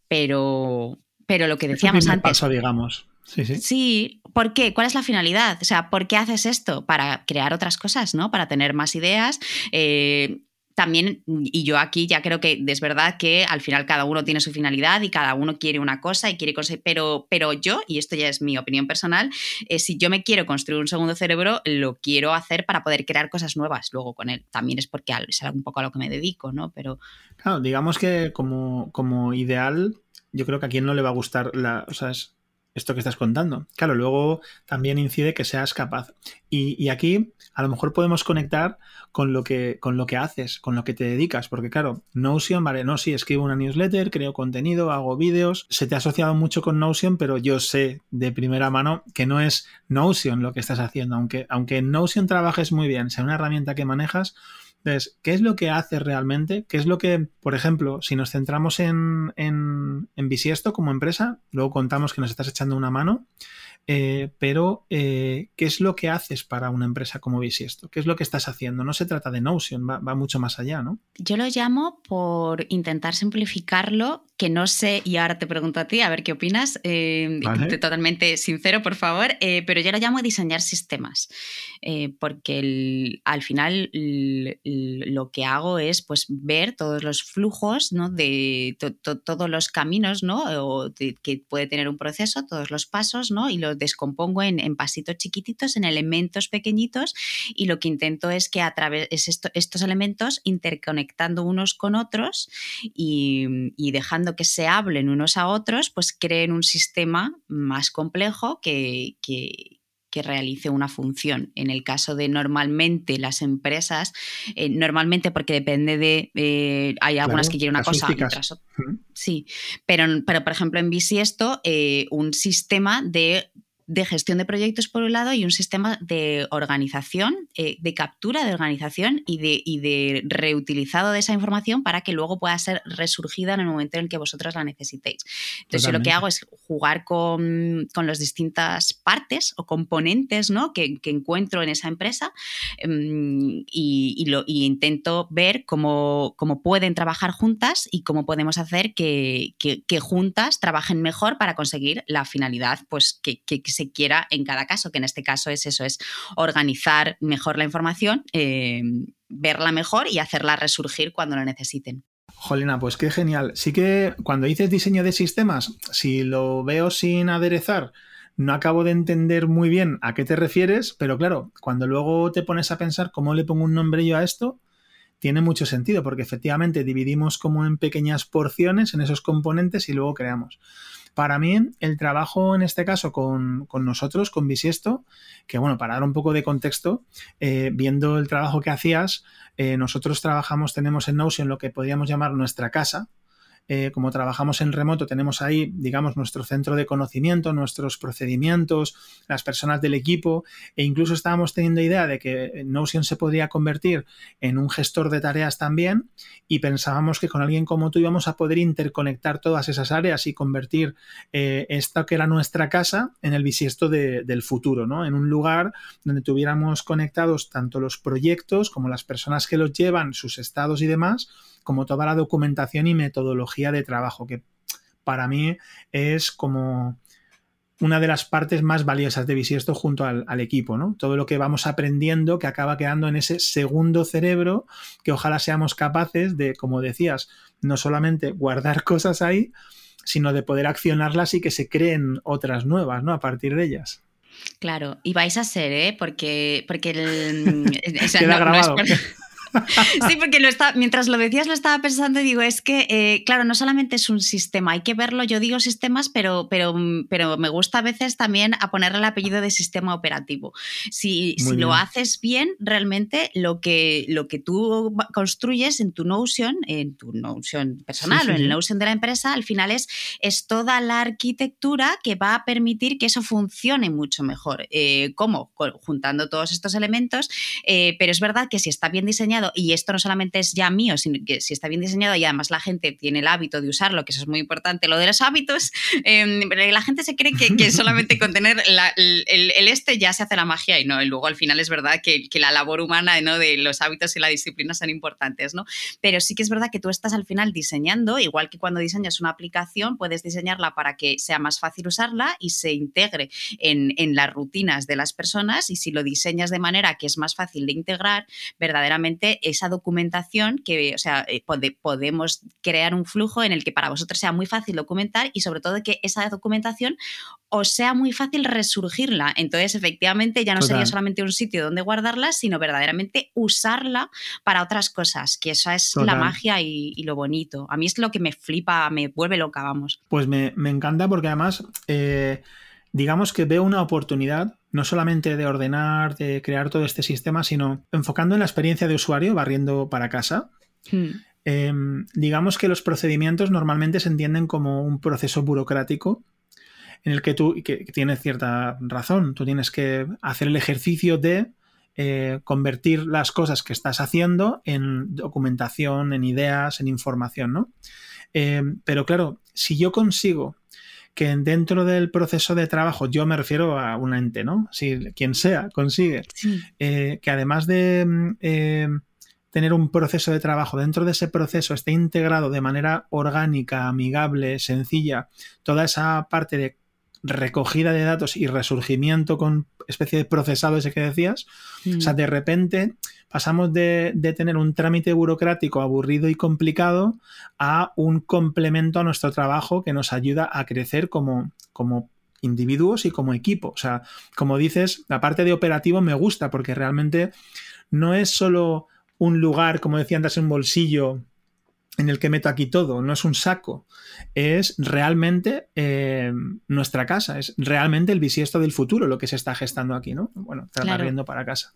Pero, pero lo que decíamos antes. Paso, digamos. Sí, sí. Sí, ¿por qué? ¿Cuál es la finalidad? O sea, ¿por qué haces esto? Para crear otras cosas, ¿no? Para tener más ideas. Eh, también, y yo aquí ya creo que es verdad que al final cada uno tiene su finalidad y cada uno quiere una cosa y quiere conseguir, pero, pero yo, y esto ya es mi opinión personal, eh, si yo me quiero construir un segundo cerebro, lo quiero hacer para poder crear cosas nuevas luego con él. También es porque es un poco a lo que me dedico, ¿no? Pero... Claro, digamos que como, como ideal, yo creo que a quien no le va a gustar la... O sea, es esto que estás contando. Claro, luego también incide que seas capaz. Y, aquí a lo mejor podemos conectar con lo, que, con lo que haces, con lo que te dedicas, porque claro, Notion, vale, no, sí, escribo una newsletter, creo contenido, hago vídeos, se te ha asociado mucho con Notion, pero yo sé de primera mano que no es Notion lo que estás haciendo, aunque, aunque en Notion trabajes muy bien, sea una herramienta que manejas, entonces, ¿qué es lo que hace realmente? ¿Qué es lo que, por ejemplo, si nos centramos en, en, en Bisiesto como empresa, luego contamos que nos estás echando una mano, eh, pero, eh, ¿qué es lo que haces para una empresa como Bisiesto? ¿Qué es lo que estás haciendo? No se trata de Notion, va, va, mucho más allá, ¿no? Yo lo llamo por intentar simplificarlo que no sé, y ahora te pregunto a ti, a ver qué opinas, eh, totalmente sincero, por favor, eh, pero yo lo llamo diseñar sistemas, eh, porque al final lo que hago es pues, ver todos los flujos ¿no? de todos los caminos ¿no? que puede tener un proceso, todos los pasos, ¿no? y los descompongo en, pasitos chiquititos, en elementos pequeñitos, y lo que intento es que a través de estos elementos interconectando unos con otros y dejando que se hablen unos a otros, pues creen un sistema más complejo que, realice una función. En el caso de normalmente las empresas, eh, normalmente porque depende de, eh, hay algunas que quieren una cosa, otras Sí, pero, pero por ejemplo en Bisiesto, eh, un sistema de de gestión de proyectos por un lado y un sistema de organización, eh, de captura de organización y de, de, reutilizado de esa información para que luego pueda ser resurgida en el momento en el que vosotros la necesitéis. Entonces yo lo que hago es jugar con, con las distintas partes o componentes ¿no? que, encuentro en esa empresa em, y, lo, intento ver cómo, cómo, pueden trabajar juntas y cómo podemos hacer que, juntas trabajen mejor para conseguir la finalidad pues, que, que, que quiera en cada caso, que en este caso es eso, es organizar mejor la información, eh, verla mejor y hacerla resurgir cuando la necesiten. Jolina, pues qué genial. Sí que cuando dices diseño de sistemas, si lo veo sin aderezar, no acabo de entender muy bien a qué te refieres, pero claro, cuando luego te pones a pensar cómo le pongo un nombre yo a esto, tiene mucho sentido, porque efectivamente dividimos como en pequeñas porciones en esos componentes y luego creamos. Para mí, el trabajo en este caso con, nosotros, con Bisiesto, que bueno, para dar un poco de contexto, eh, viendo el trabajo que hacías, eh, nosotros trabajamos, tenemos en Notion lo que podríamos llamar nuestra casa, eh, como trabajamos en remoto, tenemos ahí, digamos, nuestro centro de conocimiento, nuestros procedimientos, las personas del equipo, e incluso estábamos teniendo idea de que Notion se podría convertir en un gestor de tareas también, y pensábamos que con alguien como tú íbamos a poder interconectar todas esas áreas y convertir eh, esta que era nuestra casa en el bisiesto del futuro, ¿no? En un lugar donde tuviéramos conectados tanto los proyectos como las personas que los llevan, sus estados y demás, como toda la documentación y metodología de trabajo, que para mí es como una de las partes más valiosas de Bisiesto junto al, equipo, ¿no? Todo lo que vamos aprendiendo que acaba quedando en ese segundo cerebro, que ojalá seamos capaces de, como decías, no solamente guardar cosas ahí, sino de poder accionarlas y que se creen otras nuevas, ¿no? A partir de ellas. Claro, y vais a ser, ¿eh? Porque, porque sí, porque lo está, mientras lo decías lo estaba pensando y digo, es que, eh, claro, no solamente es un sistema, hay que verlo, yo digo sistemas, pero, pero, pero me gusta a veces también a ponerle el apellido de sistema operativo. Si, si lo haces bien, realmente lo que, lo que tú construyes en tu Notion, en tu Notion personal o en el Notion de la empresa, al final es, es toda la arquitectura que va a permitir que eso funcione mucho mejor. Eh, ¿Cómo? Juntando todos estos elementos, eh, pero es verdad que si está bien diseñado, y esto no solamente es ya mío, sino que si está bien diseñado y además la gente tiene el hábito de usarlo, que eso es muy importante, lo de los hábitos, em, la gente se cree que, solamente con tener el, este ya se hace la magia y no, y luego al final es verdad que, la labor humana ¿no? de los hábitos y la disciplina son importantes, ¿no? Pero sí que es verdad que tú estás al final diseñando, igual que cuando diseñas una aplicación, puedes diseñarla para que sea más fácil usarla y se integre en, en las rutinas de las personas y si lo diseñas de manera que es más fácil de integrar, verdaderamente esa documentación que, o sea, eh, podemos crear un flujo en el que para vosotros sea muy fácil documentar y sobre todo que esa documentación os sea muy fácil resurgirla. Entonces, efectivamente, ya no sería solamente un sitio donde guardarla, sino verdaderamente usarla para otras cosas, que esa es la magia y, lo bonito. A mí es lo que me flipa, me vuelve loca, vamos. Pues me, encanta porque además... Eh, digamos que veo una oportunidad no solamente de ordenar, de crear todo este sistema, sino enfocando en la experiencia de usuario, barriendo para casa. Hmm. Em, digamos que los procedimientos normalmente se entienden como un proceso burocrático en el que tú, que, tienes cierta razón, tú tienes que hacer el ejercicio de eh, convertir las cosas que estás haciendo en documentación, en ideas, en información, ¿no? Em, pero claro, si yo consigo que dentro del proceso de trabajo, yo me refiero a un ente, ¿no? Si quien sea consigue, eh, que además de mm, eh, tener un proceso de trabajo, dentro de ese proceso esté integrado de manera orgánica, amigable, sencilla, toda esa parte de recogida de datos y resurgimiento con especie de procesado ese que decías. O sea, mm. de repente pasamos de, tener un trámite burocrático aburrido y complicado a un complemento a nuestro trabajo que nos ayuda a crecer como, como individuos y como equipo. O sea, como dices, la parte de operativo me gusta porque realmente no es solo un lugar, como decía antes, un bolsillo en el que meto aquí todo, no es un saco, es realmente eh, nuestra casa, es realmente el bisiesto del futuro lo que se está gestando aquí, ¿no? Bueno, está para casa.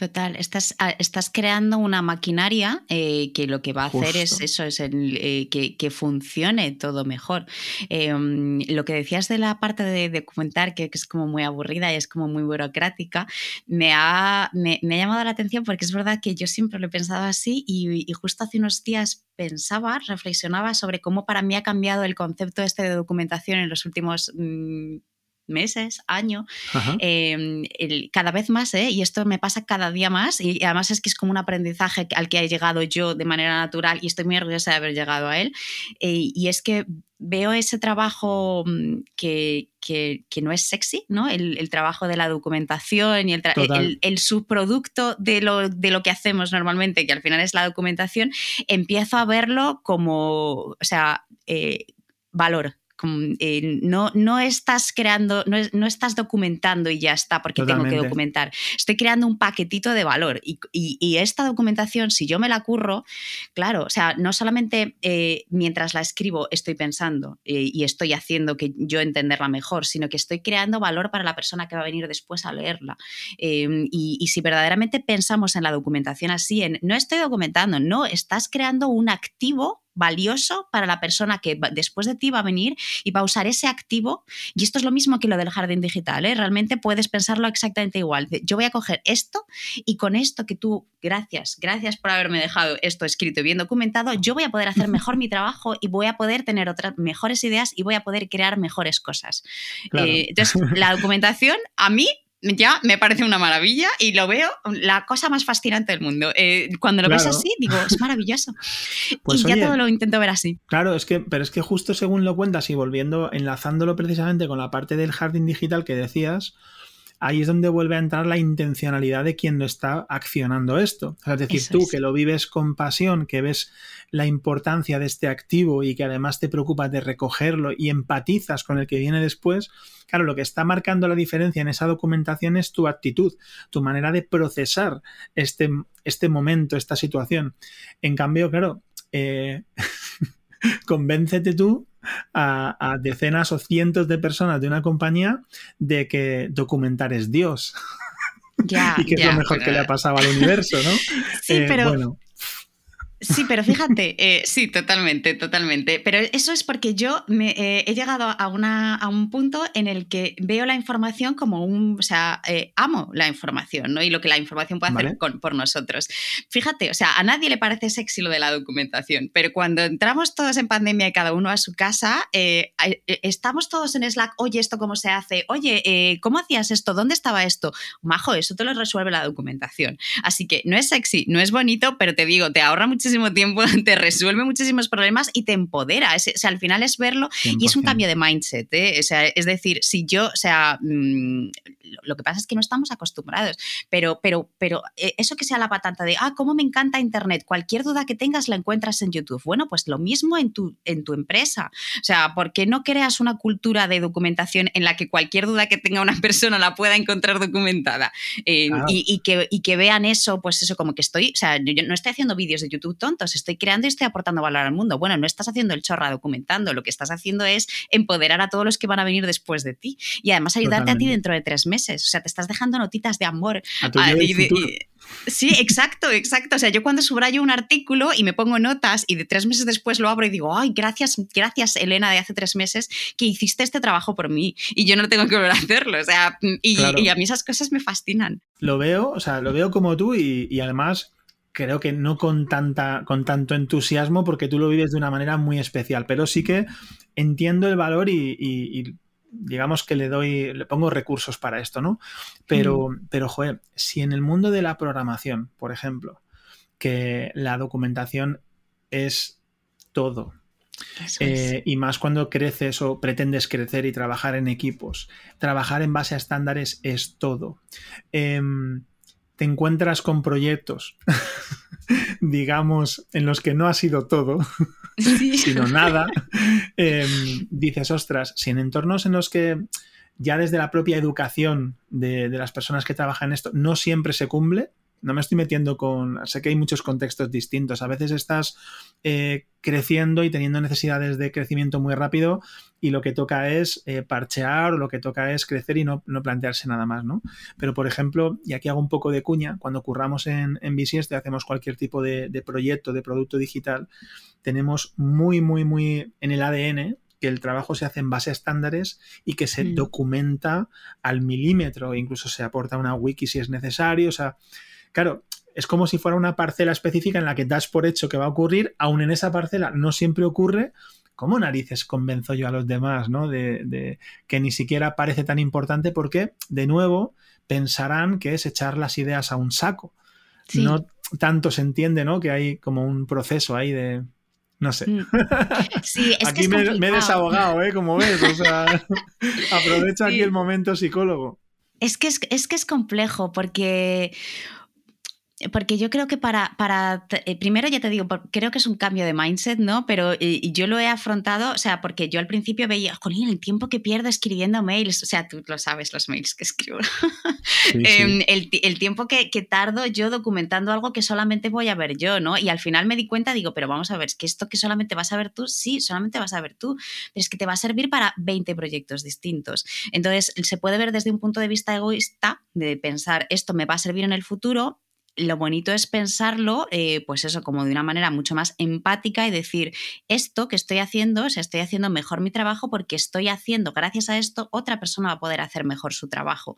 Total, estás, ah, estás creando una maquinaria eh, que lo que va a hacer es eso, es el, eh, que, funcione todo mejor. Em, lo que decías de la parte de documentar, que, es como muy aburrida y es como muy burocrática, me ha, me, ha, llamado la atención porque es verdad que yo siempre lo he pensado así y, justo hace unos días pensaba, reflexionaba sobre cómo para mí ha cambiado el concepto este de documentación en los últimos... Meses, año, em, cada vez más, ¿eh? y esto me pasa cada día más, y además es que es como un aprendizaje al que he llegado yo de manera natural y estoy muy orgullosa de haber llegado a él, eh, y es que veo ese trabajo mm, que, no es sexy, ¿no? El, trabajo de la documentación y el, subproducto de lo, de lo, que hacemos normalmente, que al final es la documentación, empiezo a verlo como, o sea, eh, valor, eh, no, no estás creando, no, estás documentando y ya está porque tengo que documentar. Estoy creando un paquetito de valor y, esta documentación, si yo me la curro, claro, o sea, no solamente eh, mientras la escribo estoy pensando eh, y estoy haciendo que yo entenderla mejor, sino que estoy creando valor para la persona que va a venir después a leerla. Em, y, y si verdaderamente pensamos en la documentación así, en no estoy documentando, no, estás creando un activo valioso para la persona que después de ti va a venir y va a usar ese activo. Y esto es lo mismo que lo del jardín digital. ¿eh? Realmente puedes pensarlo exactamente igual. Yo voy a coger esto y con esto que tú, gracias, gracias por haberme dejado esto escrito y bien documentado, yo voy a poder hacer mejor mi trabajo y voy a poder tener otras mejores ideas y voy a poder crear mejores cosas. Eh, entonces, la documentación a mí ya me parece una maravilla y lo veo la cosa más fascinante del mundo. Eh, cuando lo ves así, digo, es maravilloso. Pues y ya todo lo intento ver así. Claro, es que, pero es que justo según lo cuentas y volviendo, enlazándolo precisamente con la parte del jardín digital que decías, ahí es donde vuelve a entrar la intencionalidad de quien lo está accionando esto. es decir, tú que lo vives con pasión, que ves la importancia de este activo y que además te preocupas de recogerlo y empatizas con el que viene después, claro, lo que está marcando la diferencia en esa documentación es tu actitud, tu manera de procesar este, este momento, esta situación. En cambio, claro, eh, convéncete tú a, decenas o cientos de personas de una compañía de que documentar es Dios. y que es lo mejor que le ha pasado al universo, ¿no? Sí, eh, pero Sí, pero fíjate, eh, sí, totalmente, totalmente. Pero eso es porque yo me, eh, he llegado a, una, a un punto en el que veo la información como un, o sea, eh, amo la información, ¿no? Y lo que la información puede hacer por nosotros. Fíjate, o sea, a nadie le parece sexy lo de la documentación, pero cuando entramos todos en pandemia y cada uno a su casa, estamos todos en Slack, oye, ¿esto cómo se hace? Oye, ¿cómo hacías esto? ¿Dónde estaba esto? Majo, eso te lo resuelve la documentación. Así que no es sexy, no es bonito, pero te digo, te ahorra muchísimo tiempo, te resuelve muchísimos problemas y te empodera. Es, o sea, al final es verlo y es un cambio de mindset. ¿eh? O sea, es decir, si yo, o sea, mm, lo que pasa es que no estamos acostumbrados, pero, pero, pero eh, eso que sea la patata de, ah, cómo me encanta Internet, cualquier duda que tengas la encuentras en YouTube. Bueno, pues lo mismo en tu, en tu empresa. O sea, ¿por qué no creas una cultura de documentación en la que cualquier duda que tenga una persona la pueda encontrar documentada? Eh, y, que, y que vean eso, pues eso, como que estoy, o sea, yo no estoy haciendo vídeos de YouTube tontos, estoy creando y estoy aportando valor al mundo. Bueno, no estás haciendo el chorra documentando, lo que estás haciendo es empoderar a todos los que van a venir después de ti y además ayudarte a ti dentro de tres meses. O sea, te estás dejando notitas de amor. sí, exacto, exacto. O sea, yo cuando subrayo un artículo y me pongo notas y de tres meses después lo abro y digo, ay, gracias, gracias Elena de hace tres meses que hiciste este trabajo por mí y yo no tengo que volver a hacerlo. O sea, y, a mí esas cosas me fascinan. Lo veo, o sea, lo veo como tú y además creo que no con, tanta, con tanto entusiasmo porque tú lo vives de una manera muy especial, pero sí que entiendo el valor y, digamos que le doy, le pongo recursos para esto, ¿no? Pero, mm. pero, joder, si en el mundo de la programación, por ejemplo, que la documentación es todo, eh, y más cuando creces o pretendes crecer y trabajar en equipos. Trabajar en base a estándares es todo. Em, te encuentras con proyectos, digamos, en los que no ha sido todo, sino nada, em, dices, ostras, si en entornos en los que ya desde la propia educación de, de las personas que trabajan en esto no siempre se cumple, no me estoy metiendo con. Sé que hay muchos contextos distintos. A veces estás eh, creciendo y teniendo necesidades de crecimiento muy rápido y lo que toca es eh, parchear o lo que toca es crecer y no, plantearse nada más, ¿no? Pero, por ejemplo, y aquí hago un poco de cuña, cuando curramos en, en Bisieste, hacemos cualquier tipo de, de proyecto, de producto digital, tenemos muy, muy, muy en el ADN que el trabajo se hace en base a estándares y que se mm. documenta al milímetro, incluso se aporta una wiki si es necesario, o sea, Claro, es como si fuera una parcela específica en la que das por hecho que va a ocurrir, aún en esa parcela no siempre ocurre, ¿cómo narices convenzo yo a los demás, ¿no? De, que ni siquiera parece tan importante porque, de nuevo, pensarán que es echar las ideas a un saco. No tanto se entiende, ¿no? Que hay como un proceso ahí de, no sé. Mm. Sí, es aquí que me, me, he desahogado, ¿eh? Como ves. O sea, aprovecha aquí el momento psicólogo. Es que es, es que es complejo porque porque yo creo que para, para, eh, primero ya te digo, creo que es un cambio de mindset, ¿no? Pero yo lo he afrontado, o sea, porque yo al principio veía, jolín, el tiempo que pierdo escribiendo mails, o sea, tú lo sabes, los mails que escribo, em, El, tiempo que, que, tardo yo documentando algo que solamente voy a ver yo, ¿no? Y al final me di cuenta, digo, pero vamos a ver, es que esto que solamente vas a ver tú, sí, solamente vas a ver tú, pero es que te va a servir para 20 proyectos distintos. Entonces, se puede ver desde un punto de vista egoísta, de pensar, esto me va a servir en el futuro, lo bonito es pensarlo, eh, pues eso, como de una manera mucho más empática y decir, esto que estoy haciendo, o sea, estoy haciendo mejor mi trabajo porque estoy haciendo, gracias a esto, otra persona va a poder hacer mejor su trabajo.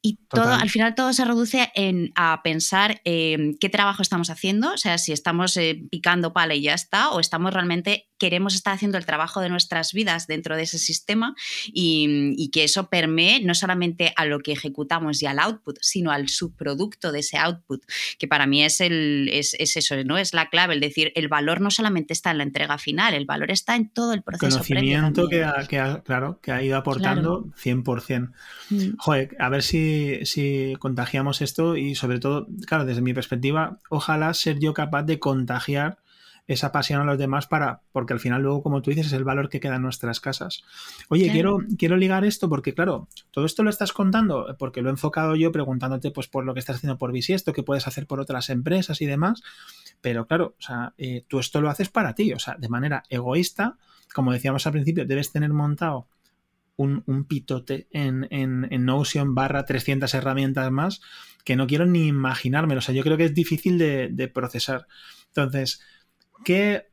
Y todo, al final todo se reduce en, a pensar eh, qué trabajo estamos haciendo, o sea, si estamos eh, picando pala y ya está, o estamos realmente queremos estar haciendo el trabajo de nuestras vidas dentro de ese sistema y, que eso permee no solamente a lo que ejecutamos y al output, sino al subproducto de ese output, que para mí es, el, es, eso, ¿no? Es la clave, el decir, el valor no solamente está en la entrega final, el valor está en todo el proceso. Conocimiento que ha, que ha, claro, que ha ido aportando 100%. Mm. Joder, a ver si, si contagiamos esto y sobre todo, claro, desde mi perspectiva, ojalá ser yo capaz de contagiar esa pasión a los demás para, porque al final luego, como tú dices, es el valor que queda en nuestras casas. Oye, quiero, quiero ligar esto porque, claro, todo esto lo estás contando porque lo he enfocado yo preguntándote pues por lo que estás haciendo por Bisiesto, que puedes hacer por otras empresas y demás, pero claro, o sea, eh, tú esto lo haces para ti, o sea, de manera egoísta, como decíamos al principio, debes tener montado un, pitote en, en, Notion barra 300 herramientas más que no quiero ni imaginármelo. O sea, yo creo que es difícil de, de procesar. Entonces, ¿qué,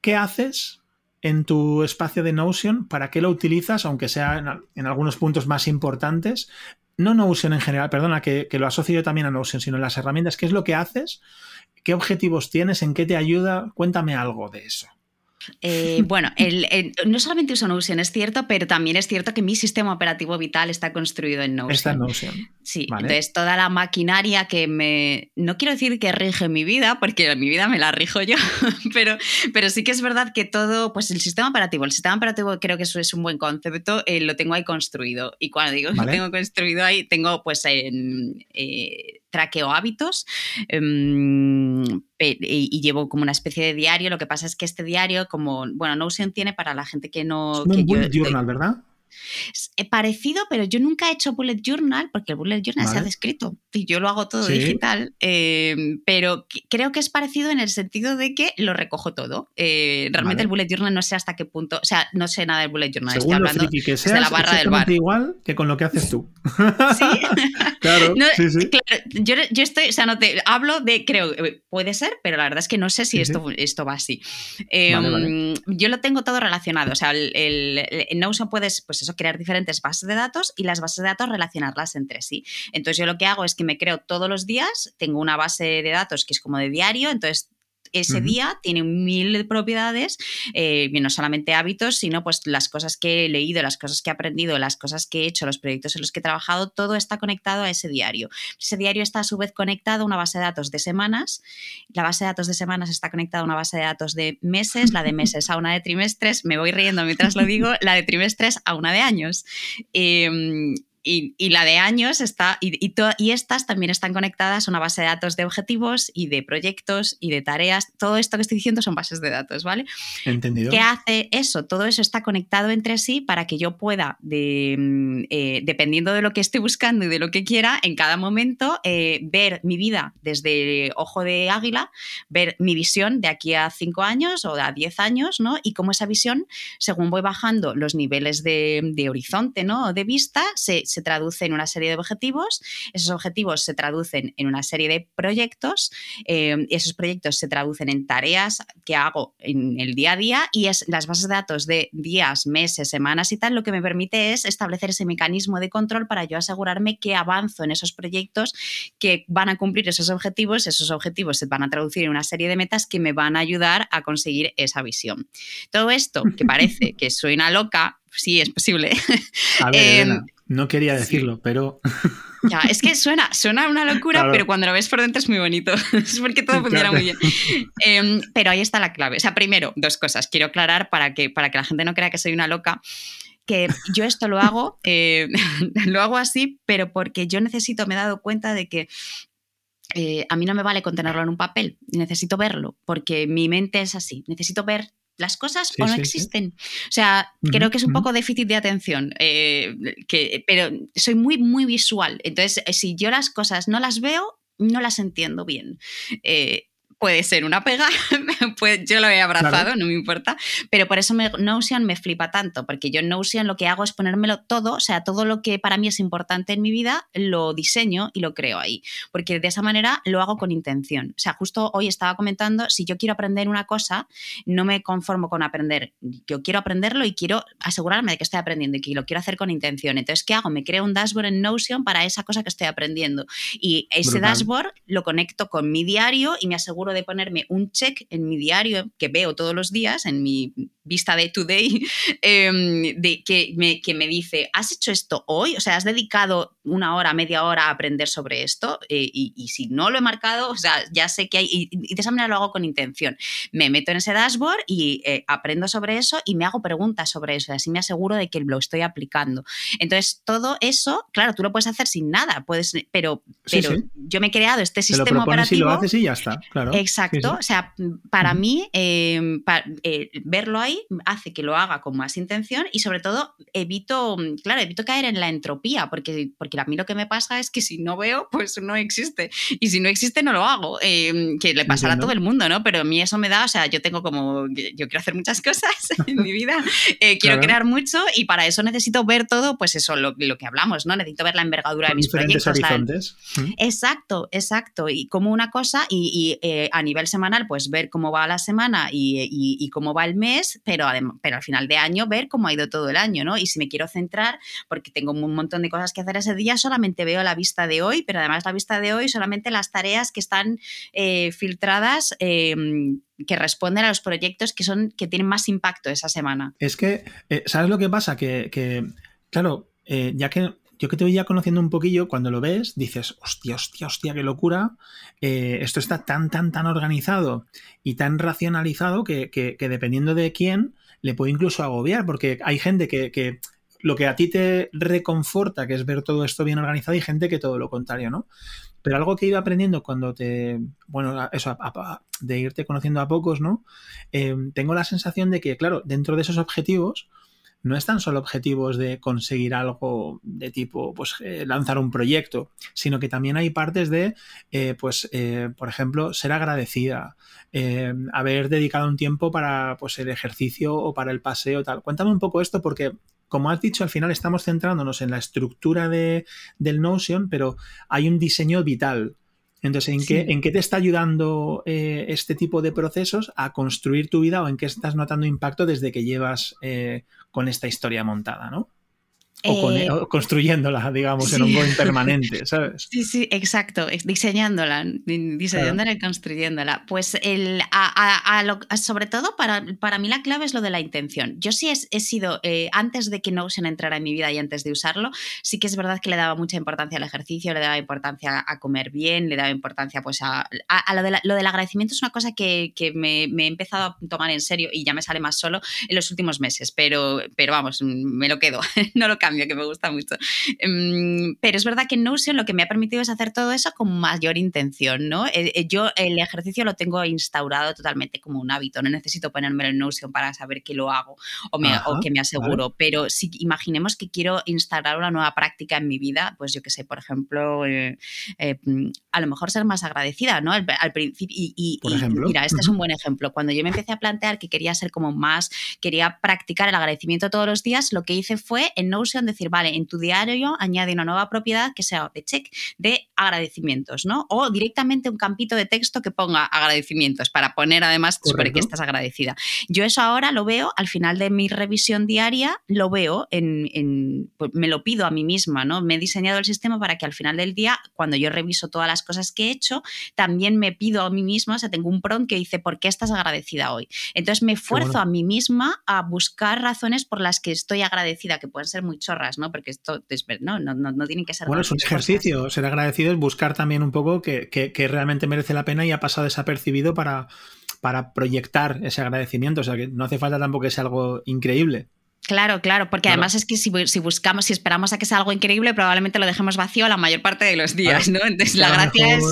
qué haces en tu espacio de Notion? ¿Para qué lo utilizas? Aunque sea en, algunos puntos más importantes. No Notion en general, perdona, que, que, lo asocio yo también a Notion, sino en las herramientas. ¿Qué es lo que haces? ¿Qué objetivos tienes? ¿En qué te ayuda? Cuéntame algo de eso. Eh, bueno, no solamente uso Notion, es cierto, pero también es cierto que mi sistema operativo vital está construido en Notion. Está en Notion. Sí, entonces toda la maquinaria que me... No quiero decir que rige mi vida, porque mi vida me la rijo yo, pero, pero sí que es verdad que todo, pues el sistema operativo, el sistema operativo creo que eso es un buen concepto, eh, lo tengo ahí construido. Y cuando digo que tengo construido ahí, tengo pues en... Eh, traqueo hábitos em, y, llevo como una especie de diario. Lo que pasa es que este diario, como, bueno, Notion tiene para la gente que no... Es un bullet journal, ¿verdad? Parecido, pero yo nunca he hecho bullet journal porque el bullet journal se ha descrito y yo lo hago todo digital, em, pero creo que es parecido en el sentido de que lo recojo todo. Eh, realmente el bullet journal no sé hasta qué punto, o sea, no sé nada del bullet journal, estoy hablando que de la barra del bar. igual que con lo que haces tú. Sí, claro, yo, yo, estoy, o sea, no te hablo de, creo, eh, puede ser, pero la verdad es que no sé si esto, esto va así. Em, yo lo tengo todo relacionado, o sea, el, el, en Notion puedes, pues eso, crear diferentes bases de datos y las bases de datos relacionarlas entre sí. Entonces yo lo que hago es que me creo todos los días, tengo una base de datos que es como de diario, entonces ese día tiene mil propiedades, eh, no solamente hábitos, sino pues las cosas que he leído, las cosas que he aprendido, las cosas que he hecho, los proyectos en los que he trabajado, todo está conectado a ese diario. Ese diario está a su vez conectado a una base de datos de semanas, la base de datos de semanas está conectada a una base de datos de meses, la de meses a una de trimestres, me voy riendo mientras lo digo, la de trimestres a una de años. Em, y, la de años está, y, y, estas también están conectadas a una base de datos de objetivos y de proyectos y de tareas. Todo esto que estoy diciendo son bases de datos, ¿vale? Entendido. ¿Qué hace eso? Todo eso está conectado entre sí para que yo pueda, de, mm, eh, dependiendo de lo que estoy buscando y de lo que quiera, en cada momento eh, ver mi vida desde ojo de águila, ver mi visión de aquí a cinco años o a diez años, ¿no? Y cómo esa visión, según voy bajando los niveles de, de horizonte, ¿no? De vista, se, se traduce en una serie de objetivos, esos objetivos se traducen en una serie de proyectos, eh, esos proyectos se traducen en tareas que hago en el día a día y es las bases de datos de días, meses, semanas y tal, lo que me permite es establecer ese mecanismo de control para yo asegurarme que avanzo en esos proyectos que van a cumplir esos objetivos, esos objetivos se van a traducir en una serie de metas que me van a ayudar a conseguir esa visión. Todo esto, que parece que soy una loca, sí es posible. A ver, em, no quería decirlo, pero... Ya, es que suena, suena una locura, pero cuando lo ves por dentro es muy bonito. es porque todo funciona muy bien. Em, pero ahí está la clave. O sea, primero, dos cosas. Quiero aclarar para que, para que la gente no crea que soy una loca que yo esto lo hago, eh, lo hago así, pero porque yo necesito, me he dado cuenta de que eh, a mí no me vale contenerlo en un papel, necesito verlo, porque mi mente es así, necesito ver las cosas o no existen. O sea, creo que es un poco déficit de atención, eh, que, pero soy muy, muy visual. Entonces, si yo las cosas no las veo, no las entiendo bien puede ser una pega, pues yo lo he abrazado, no me importa, pero por eso me, Notion me flipa tanto, porque yo en Notion lo que hago es ponérmelo todo, o sea, todo lo que para mí es importante en mi vida, lo diseño y lo creo ahí, porque de esa manera lo hago con intención. O sea, justo hoy estaba comentando, si yo quiero aprender una cosa, no me conformo con aprender, yo quiero aprenderlo y quiero asegurarme de que estoy aprendiendo y que lo quiero hacer con intención. Entonces, ¿qué hago? Me creo un dashboard en Notion para esa cosa que estoy aprendiendo y ese dashboard lo conecto con mi diario y me aseguro de ponerme un check en mi diario que veo todos los días, en mi vista de today, em, de, que, me, que me dice, ¿has hecho esto hoy? O sea, ¿has dedicado una hora, media hora a aprender sobre esto? Eh, y, si no lo he marcado, o sea, ya sé que hay, y, de esa manera lo hago con intención. Me meto en ese dashboard y eh, aprendo sobre eso y me hago preguntas sobre eso, y así me aseguro de que lo estoy aplicando. Entonces, todo eso, claro, tú lo puedes hacer sin nada, puedes, pero, pero yo me he creado este sistema operativo. Y lo haces y ya está, claro. Exacto, o sea, para mí, em, eh, verlo ahí hace que lo haga con más intención y sobre todo evito, claro, evito caer en la entropía, porque, porque a mí lo que me pasa es que si no veo, pues no existe. Y si no existe, no lo hago, em, que le pasará a todo el mundo, ¿no? Pero a mí eso me da, o sea, yo tengo como, yo quiero hacer muchas cosas en mi vida, eh, quiero crear mucho y para eso necesito ver todo, pues eso, lo, lo que hablamos, ¿no? Necesito ver la envergadura de mis proyectos. Horizontes. Exacto, exacto. Y como una cosa, y, eh, a nivel semanal, pues ver cómo va la semana y, y cómo va el mes, pero, pero al final de año ver cómo ha ido todo el año, ¿no? Y si me quiero centrar, porque tengo un montón de cosas que hacer ese día, solamente veo la vista de hoy, pero además la vista de hoy solamente las tareas que están eh, filtradas. Em, que responden a los proyectos que son que tienen más impacto esa semana. Es que, eh, ¿sabes lo que pasa? Que, claro, eh, ya que yo que te voy ya conociendo un poquillo, cuando lo ves, dices, hostia, hostia, hostia, qué locura. esto está tan, tan, tan organizado y tan racionalizado que, que, dependiendo de quién, le puede incluso agobiar, porque hay gente que, lo que a ti te reconforta, que es ver todo esto bien organizado, y gente que todo lo contrario, ¿no? Pero algo que ido aprendiendo cuando te, bueno, eso, de irte conociendo a pocos, ¿no? Eh, tengo la sensación de que, claro, dentro de esos objetivos, no están solo objetivos de conseguir algo de tipo, pues, eh, lanzar un proyecto, sino que también hay partes de, eh, pues, eh, por ejemplo, ser agradecida, haber dedicado un tiempo para, pues, el ejercicio o para el paseo, tal. Cuéntame un poco esto porque como has dicho, al final estamos centrándonos en la estructura de, del Notion, pero hay un diseño vital. Entonces, ¿en, qué, ¿en qué te está ayudando este tipo de procesos a construir tu vida o en qué estás notando impacto desde que llevas con esta historia montada, ¿no? Eh, o, construyéndola, digamos, en un buen permanente, ¿sabes? Sí, sí, exacto, diseñándola, diseñándola y construyéndola. Pues el, sobre todo para, para mí la clave es lo de la intención. Yo sí he, sido, eh, antes de que Notion entrara en mi vida y antes de usarlo, sí que es verdad que le daba mucha importancia al ejercicio, le daba importancia a comer bien, le daba importancia pues a, lo, de lo, del agradecimiento es una cosa que, que me, me, he empezado a tomar en serio y ya me sale más solo en los últimos meses, pero, pero vamos, me lo quedo, no lo cambio que me gusta mucho. Em, pero es verdad que Notion lo que me ha permitido es hacer todo eso con mayor intención, ¿no? Eh, eh, yo el ejercicio lo tengo instaurado totalmente como un hábito, no necesito ponérmelo en Notion para saber que lo hago o, me, que me aseguro, pero si imaginemos que quiero instaurar una nueva práctica en mi vida, pues yo que sé, por ejemplo, eh, a lo mejor ser más agradecida, ¿no? Al, principio, y, mira, este es un buen ejemplo. Cuando yo me empecé a plantear que quería ser como más, quería practicar el agradecimiento todos los días, lo que hice fue en Notion decir, vale, en tu diario añade una nueva propiedad que sea de check de agradecimientos, ¿no? O directamente un campito de texto que ponga agradecimientos para poner además sobre que estás agradecida. Yo eso ahora lo veo al final de mi revisión diaria, lo veo en, pues me lo pido a mí misma, ¿no? Me he diseñado el sistema para que al final del día, cuando yo reviso todas las cosas que he hecho, también me pido a mí misma, o sea, tengo un prompt que dice, ¿por qué estás agradecida hoy? Entonces me esfuerzo a mí misma a buscar razones por las que estoy agradecida, que pueden ser muy chorras, ¿no? Porque esto no, no, no, tienen que ser... Bueno, es un ejercicio, ser agradecido es buscar también un poco que, que, realmente merece la pena y ha pasado desapercibido para, para proyectar ese agradecimiento. O sea, que no hace falta tampoco que sea algo increíble. Claro, claro, porque además es que si, buscamos, si esperamos a que sea algo increíble, probablemente lo dejemos vacío la mayor parte de los días, ¿no? Entonces la gracia es...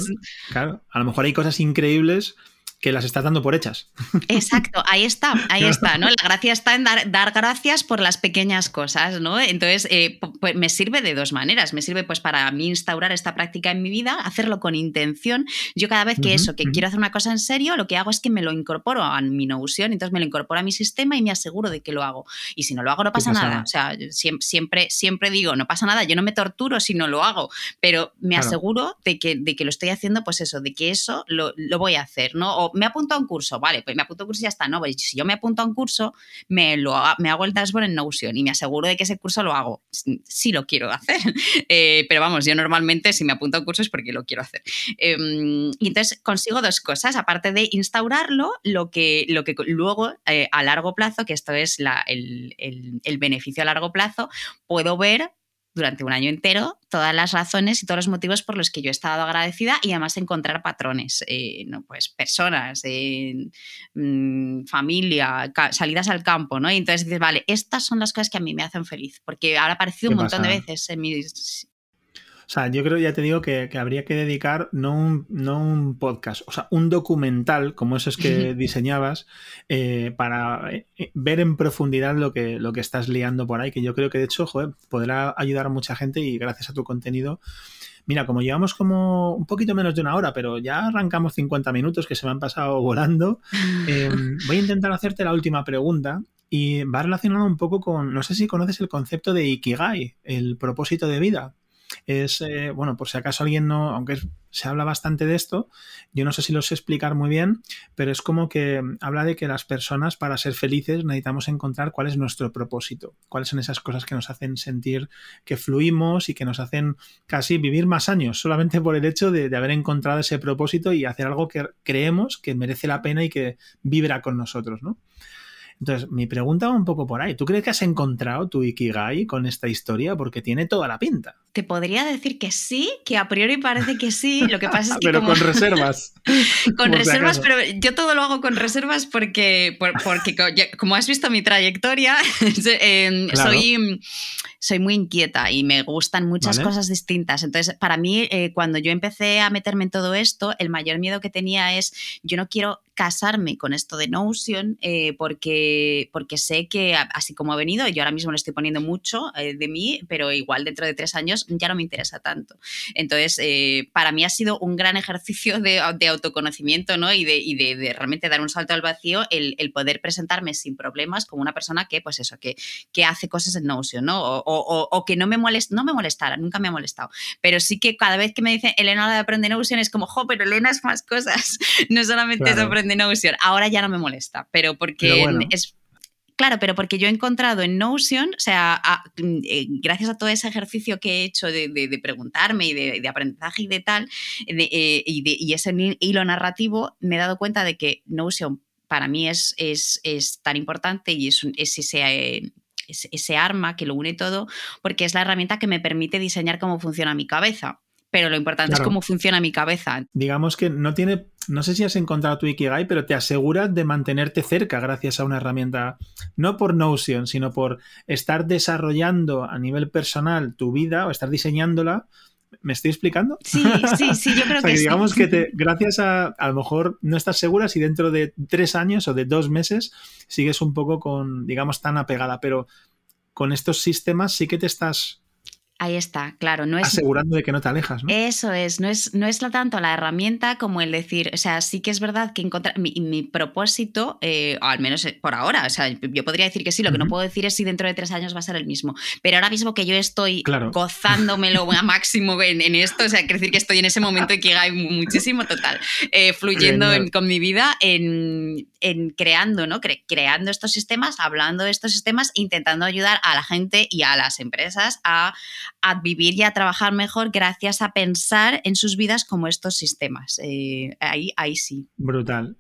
Claro, a lo mejor hay cosas increíbles que las estás dando por hechas. Exacto, ahí está, ahí está, ¿no? La gracia está en dar, dar gracias por las pequeñas cosas, ¿no? Entonces, eh, pues me sirve de dos maneras. Me sirve pues para mí instaurar esta práctica en mi vida, hacerlo con intención. Yo cada vez que eso, que quiero hacer una cosa en serio, lo que hago es que me lo incorporo a mi Notion, entonces me lo incorporo a mi sistema y me aseguro de que lo hago. Y si no lo hago, no pasa, nada. O sea, siempre, siempre digo, no pasa nada, yo no me torturo si no lo hago, pero me aseguro de que, de que lo estoy haciendo, pues eso, de que eso lo, lo voy a hacer, ¿no? Me apunto a un curso, vale, pues me apunto a un curso y ya está. No, pues si yo me apunto a un curso, me, lo, me hago el dashboard en Notion y me aseguro de que ese curso lo hago. Sí lo quiero hacer. Eh, pero vamos, yo normalmente si me apunto a un curso es porque lo quiero hacer. Em, y entonces consigo dos cosas, aparte de instaurarlo, lo que, lo que luego eh, a largo plazo, que esto es el, el beneficio a largo plazo, puedo ver durante un año entero todas las razones y todos los motivos por los que yo he estado agradecida y además encontrar patrones, eh, ¿no? pues personas, mm, familia, salidas al campo, ¿no? Y entonces dices, vale, estas son las cosas que a mí me hacen feliz, porque ahora ha aparecido un montón de veces en mis o sea, yo creo, ya te digo, que, habría que dedicar no un, no un, podcast, o sea, un documental como esos que diseñabas eh, para eh, ver en profundidad lo que, lo que estás liando por ahí, que yo creo que de hecho, joder, podrá ayudar a mucha gente y gracias a tu contenido. Mira, como llevamos como un poquito menos de una hora, pero ya arrancamos 50 minutos que se me han pasado volando, em, voy a intentar hacerte la última pregunta y va relacionado un poco con, no sé si conoces el concepto de Ikigai, el propósito de vida es, eh, bueno, por si acaso alguien no, aunque se habla bastante de esto, yo no sé si lo sé explicar muy bien, pero es como que habla de que las personas para ser felices necesitamos encontrar cuál es nuestro propósito, cuáles son esas cosas que nos hacen sentir que fluimos y que nos hacen casi vivir más años, solamente por el hecho de, de haber encontrado ese propósito y hacer algo que creemos que merece la pena y que vibra con nosotros, ¿no? Entonces, mi pregunta va un poco por ahí. ¿Tú crees que has encontrado tu Ikigai con esta historia? Porque tiene toda la pinta. Te podría decir que sí, que a priori parece que sí. Lo que pasa es que. pero con reservas. con reservas, pero yo todo lo hago con reservas porque, porque como has visto mi trayectoria, em, soy soy muy inquieta y me gustan muchas cosas distintas. Entonces, para mí, eh, cuando yo empecé a meterme en todo esto, el mayor miedo que tenía es, yo no quiero casarme con esto de Notion eh, porque, porque sé que así como ha venido, yo ahora mismo le estoy poniendo mucho eh, de mí, pero igual dentro de tres años ya no me interesa tanto. Entonces, para mí ha sido un gran ejercicio de, autoconocimiento ¿no? y, de, y de, realmente dar un salto al vacío el, el, poder presentarme sin problemas como una persona que, pues eso, que, que hace cosas en Notion, ¿no? o, que no me, molest, no me molestara, nunca me ha molestado. Pero sí que cada vez que me dicen Elena de aprende Notion es como, jo, pero Elena es más cosas, no solamente es aprende Notion. Ahora ya no me molesta, pero porque es Claro, pero porque yo he encontrado en Notion, o sea, eh, gracias a todo ese ejercicio que he hecho de, preguntarme y de, aprendizaje y de tal, eh, y, ese hilo narrativo, me he dado cuenta de que Notion para mí es, es, es tan importante y es, es ese, eh, ese arma que lo une todo, porque es la herramienta que me permite diseñar cómo funciona mi cabeza. Pero lo importante es cómo funciona mi cabeza. Digamos que no tiene, no sé si has encontrado tu Ikigai, pero te aseguras de mantenerte cerca gracias a una herramienta, no por Notion, sino por estar desarrollando a nivel personal tu vida o estar diseñándola ¿Me estoy explicando? Sí, sí, sí, yo creo que, que digamos que te, gracias a, a lo mejor no estás segura si dentro de tres años o de dos meses sigues un poco con, digamos, tan apegada, pero con estos sistemas sí que te estás Ahí está, claro. No es, asegurando de que no te alejas, ¿no? Eso es, no es, no es tanto la herramienta como el decir, o sea, sí que es verdad que encontrar mi, mi propósito, eh, al menos eh, por ahora, o sea, yo podría decir que sí, lo que no puedo decir es si dentro de tres años va a ser el mismo, pero ahora mismo que yo estoy gozándomelo a máximo en, en, esto, o sea, quiere decir que estoy en ese momento y que hay muchísimo total, eh, fluyendo con mi vida en, en creando, ¿no? creando estos sistemas, hablando de estos sistemas, intentando ayudar a la gente y a las empresas a a vivir y a trabajar mejor gracias a pensar en sus vidas como estos sistemas. Eh, ahí, ahí sí. Brutal.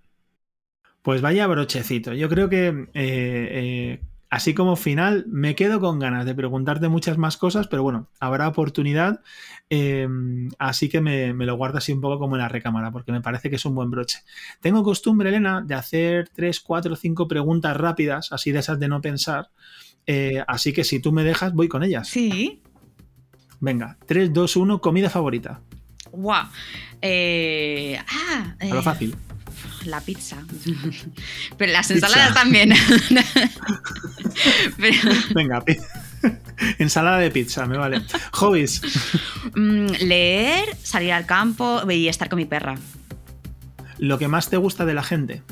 Pues vaya brochecito. Yo creo que eh, eh, así como final me quedo con ganas de preguntarte muchas más cosas, pero bueno, habrá oportunidad. así que me, lo guardo así un poco como en la recámara, porque me parece que es un buen broche. Tengo costumbre, Elena, de hacer tres, cuatro, cinco preguntas rápidas, así de esas de no pensar. así que si tú me dejas, voy con ellas. Sí. Venga, 3, 2, 1, comida favorita. Guau. Eh, ah, A lo eh, fácil. La pizza. Pero las ensaladas también. Venga, ensalada de pizza, me vale. Hobbies. Mm, leer, salir al campo y estar con mi perra. Lo que más te gusta de la gente.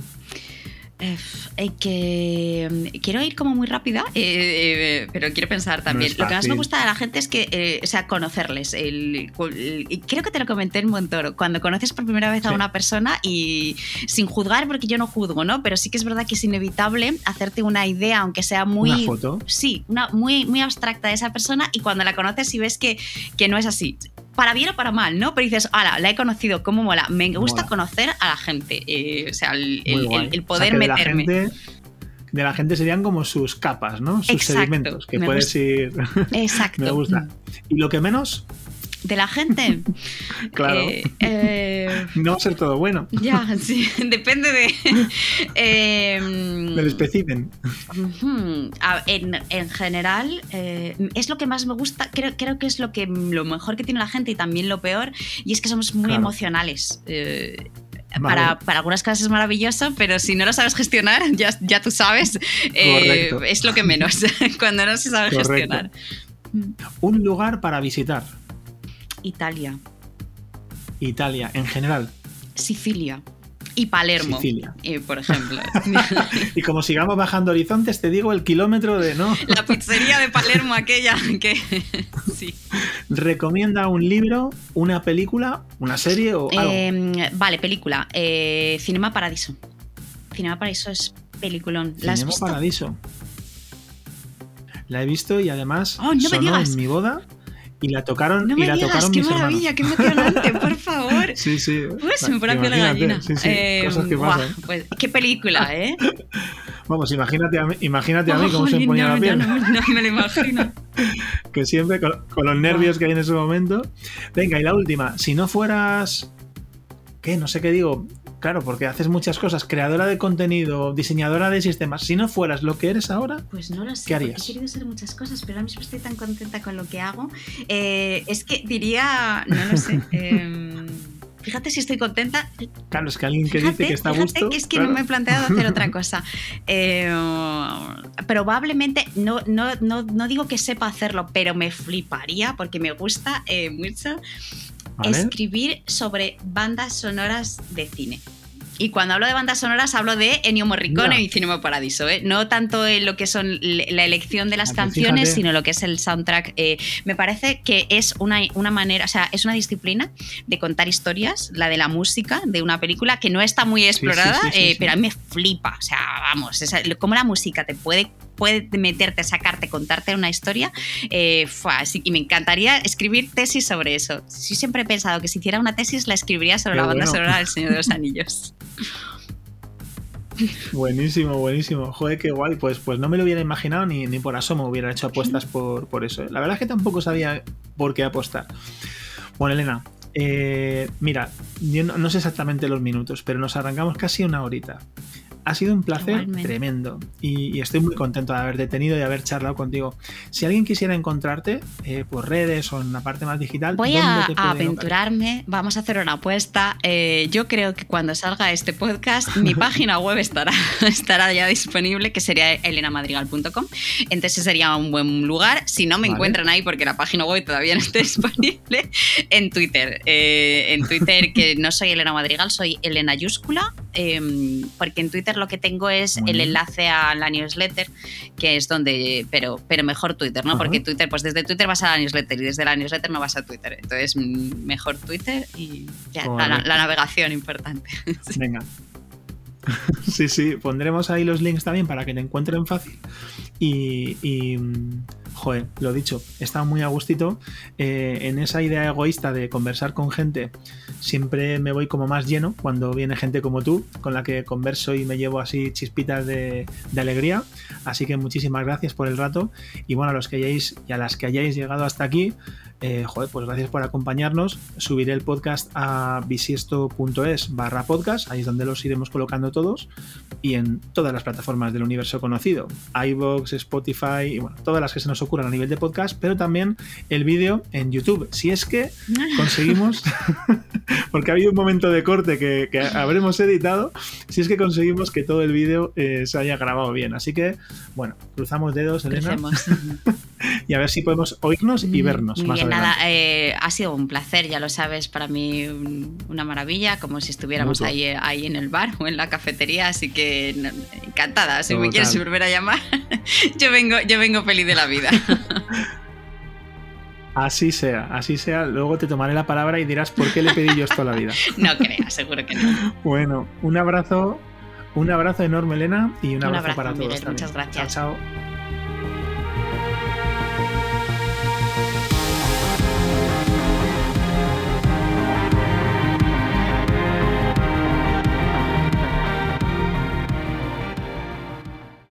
Eh, que mm, quiero ir como muy rápida, eh, eh, pero quiero pensar también. Lo que más me gusta de la gente es que, o sea, conocerles. El, creo que te lo comenté en Montoro, cuando conoces por primera vez a una persona y sin juzgar, porque yo no juzgo, ¿no? Pero sí que es verdad que es inevitable hacerte una idea, aunque sea muy. ¿Una foto? Sí, una muy, muy abstracta de esa persona y cuando la conoces y ves que, que no es así para bien o para mal, ¿no? Pero dices, ala, la he conocido, ¿cómo mola? Me gusta conocer a la gente, eh, o sea, el, poder meterme. De la, gente, serían como sus capas, ¿no? Sus sedimentos, que puedes ir. Exacto. me gusta. ¿Y lo que menos? De la gente. claro. Eh, eh, no va a ser todo bueno. Ya, sí, depende de. eh, Del especimen. en, en, general, eh, es lo que más me gusta. Creo, creo que es lo, que, lo mejor que tiene la gente y también lo peor. Y es que somos muy emocionales. Para, para, algunas cosas es maravilloso, pero si no lo sabes gestionar, ya, ya tú sabes, es lo que menos, cuando no se sabe gestionar. Un lugar para visitar. Italia. Italia, en general. Sicilia. Y Palermo, Sicilia. Eh, por ejemplo. y como sigamos bajando horizontes, te digo el kilómetro de no. La pizzería de Palermo, aquella que. sí. ¿Recomienda un libro, una película, una serie o algo? Em, vale, película. Eh, Cinema Paradiso. Cinema Paradiso es peliculón. ¿La Cinema Paradiso. La he visto y además oh, no sonó en mi boda y la tocaron no y la digas, tocaron qué mis maravilla, qué emocionante, por favor. Sí, sí. Pues se me pone la gallina. Sí, sí, eh, cosas que pasan. Pues, qué película, ¿eh? Vamos, imagínate a mí, imagínate a mí cómo se me ponía la piel. No, no, me lo imagino. que siempre con, con los nervios que hay en ese momento. Venga, y la última, si no fueras ¿qué? No sé qué digo. Claro, porque haces muchas cosas, creadora de contenido, diseñadora de sistemas. Si no fueras lo que eres ahora, pues no lo sé. ¿Qué harías? He querido hacer muchas cosas, pero ahora mismo estoy tan contenta con lo que hago. Eh, es que diría, no lo sé. Eh, fíjate si estoy contenta. Claro, es que alguien que fíjate, dice que está a gusto. Que es que claro. no me he planteado hacer otra cosa. Eh, probablemente, no, no, no, no, digo que sepa hacerlo, pero me fliparía porque me gusta eh, mucho ¿Vale? escribir sobre bandas sonoras de cine. Y cuando hablo de bandas sonoras hablo de Ennio Morricone no. y Cinema Paradiso, ¿eh? no tanto en lo que son la elección de las Aquí, canciones, fíjate. sino lo que es el soundtrack. Eh, me parece que es una, una, manera, o sea, es una disciplina de contar historias, la de la música de una película que no está muy explorada, sí, sí, sí, eh, pero a mí me flipa, o sea, vamos, esa, cómo la música te puede puede meterte, sacarte, contarte una historia. Eh, así, y me encantaría escribir tesis sobre eso. Yo siempre he pensado que si hiciera una tesis la escribiría sobre Qué la banda bueno. sonora del Señor de los Anillos. Buenísimo, buenísimo. Joder, qué guay. Pues, pues no me lo hubiera imaginado ni, ni por asomo hubiera hecho apuestas por, por eso. La verdad es que tampoco sabía por qué apostar. Bueno, Elena, eh, mira, yo no, no, sé exactamente los minutos, pero nos arrancamos casi una horita. Ha sido un placer tremendo y, estoy muy contento de haberte tenido y haber charlado contigo. Si alguien quisiera encontrarte eh, por redes o en la parte más digital, voy a, aventurarme. Vamos a hacer una apuesta. Eh, yo creo que cuando salga este podcast, mi página web estará, estará ya disponible, que sería elenamadrigal.com. Entonces sería un buen lugar. Si no me encuentran ahí, porque la página web todavía no está disponible, en Twitter. Eh, en Twitter, que no soy Elena Madrigal, soy Elena Yúscula, em, porque en Twitter lo que tengo es el enlace a la newsletter, que es donde, pero, pero mejor Twitter, ¿no? Porque Twitter, pues desde Twitter vas a la newsletter y desde la newsletter no vas a Twitter. Entonces, mejor Twitter y ya, la, navegación importante. Venga. Sí, sí, pondremos ahí los links también para que te encuentren fácil. Y, y joder, lo dicho, está muy a gustito. Eh, en esa idea egoísta de conversar con gente, siempre me voy como más lleno cuando viene gente como tú, con la que converso y me llevo así chispitas de, alegría. Así que muchísimas gracias por el rato. Y bueno, a los que hayáis y a las que hayáis llegado hasta aquí, eh, joder, pues gracias por acompañarnos. Subiré el podcast a bisiesto.es barra podcast, ahí es donde los iremos colocando todos, y en todas las plataformas del universo conocido, iVoox, Spotify, y bueno, todas las que se nos ocurran a nivel de podcast, pero también el vídeo en YouTube. Si es que conseguimos, porque ha habido un momento de corte que, habremos editado, si es que conseguimos que todo el vídeo eh, se haya grabado bien. Así que, bueno, cruzamos dedos, Elena. y a ver si podemos oírnos y vernos. Más nada, eh, ha sido un placer, ya lo sabes, para mí una maravilla, como si estuviéramos ahí, eh, ahí en el bar o en la cafetería, así que encantada. Si me quieres volver a llamar, yo vengo, yo vengo feliz de la vida. Así sea, así sea. Luego te tomaré la palabra y dirás por qué le pedí yo esto a la vida. No creas, seguro que no. Bueno, un abrazo, un abrazo enorme, Elena, y un, abrazo, para todos. Muchas gracias. chao. chao.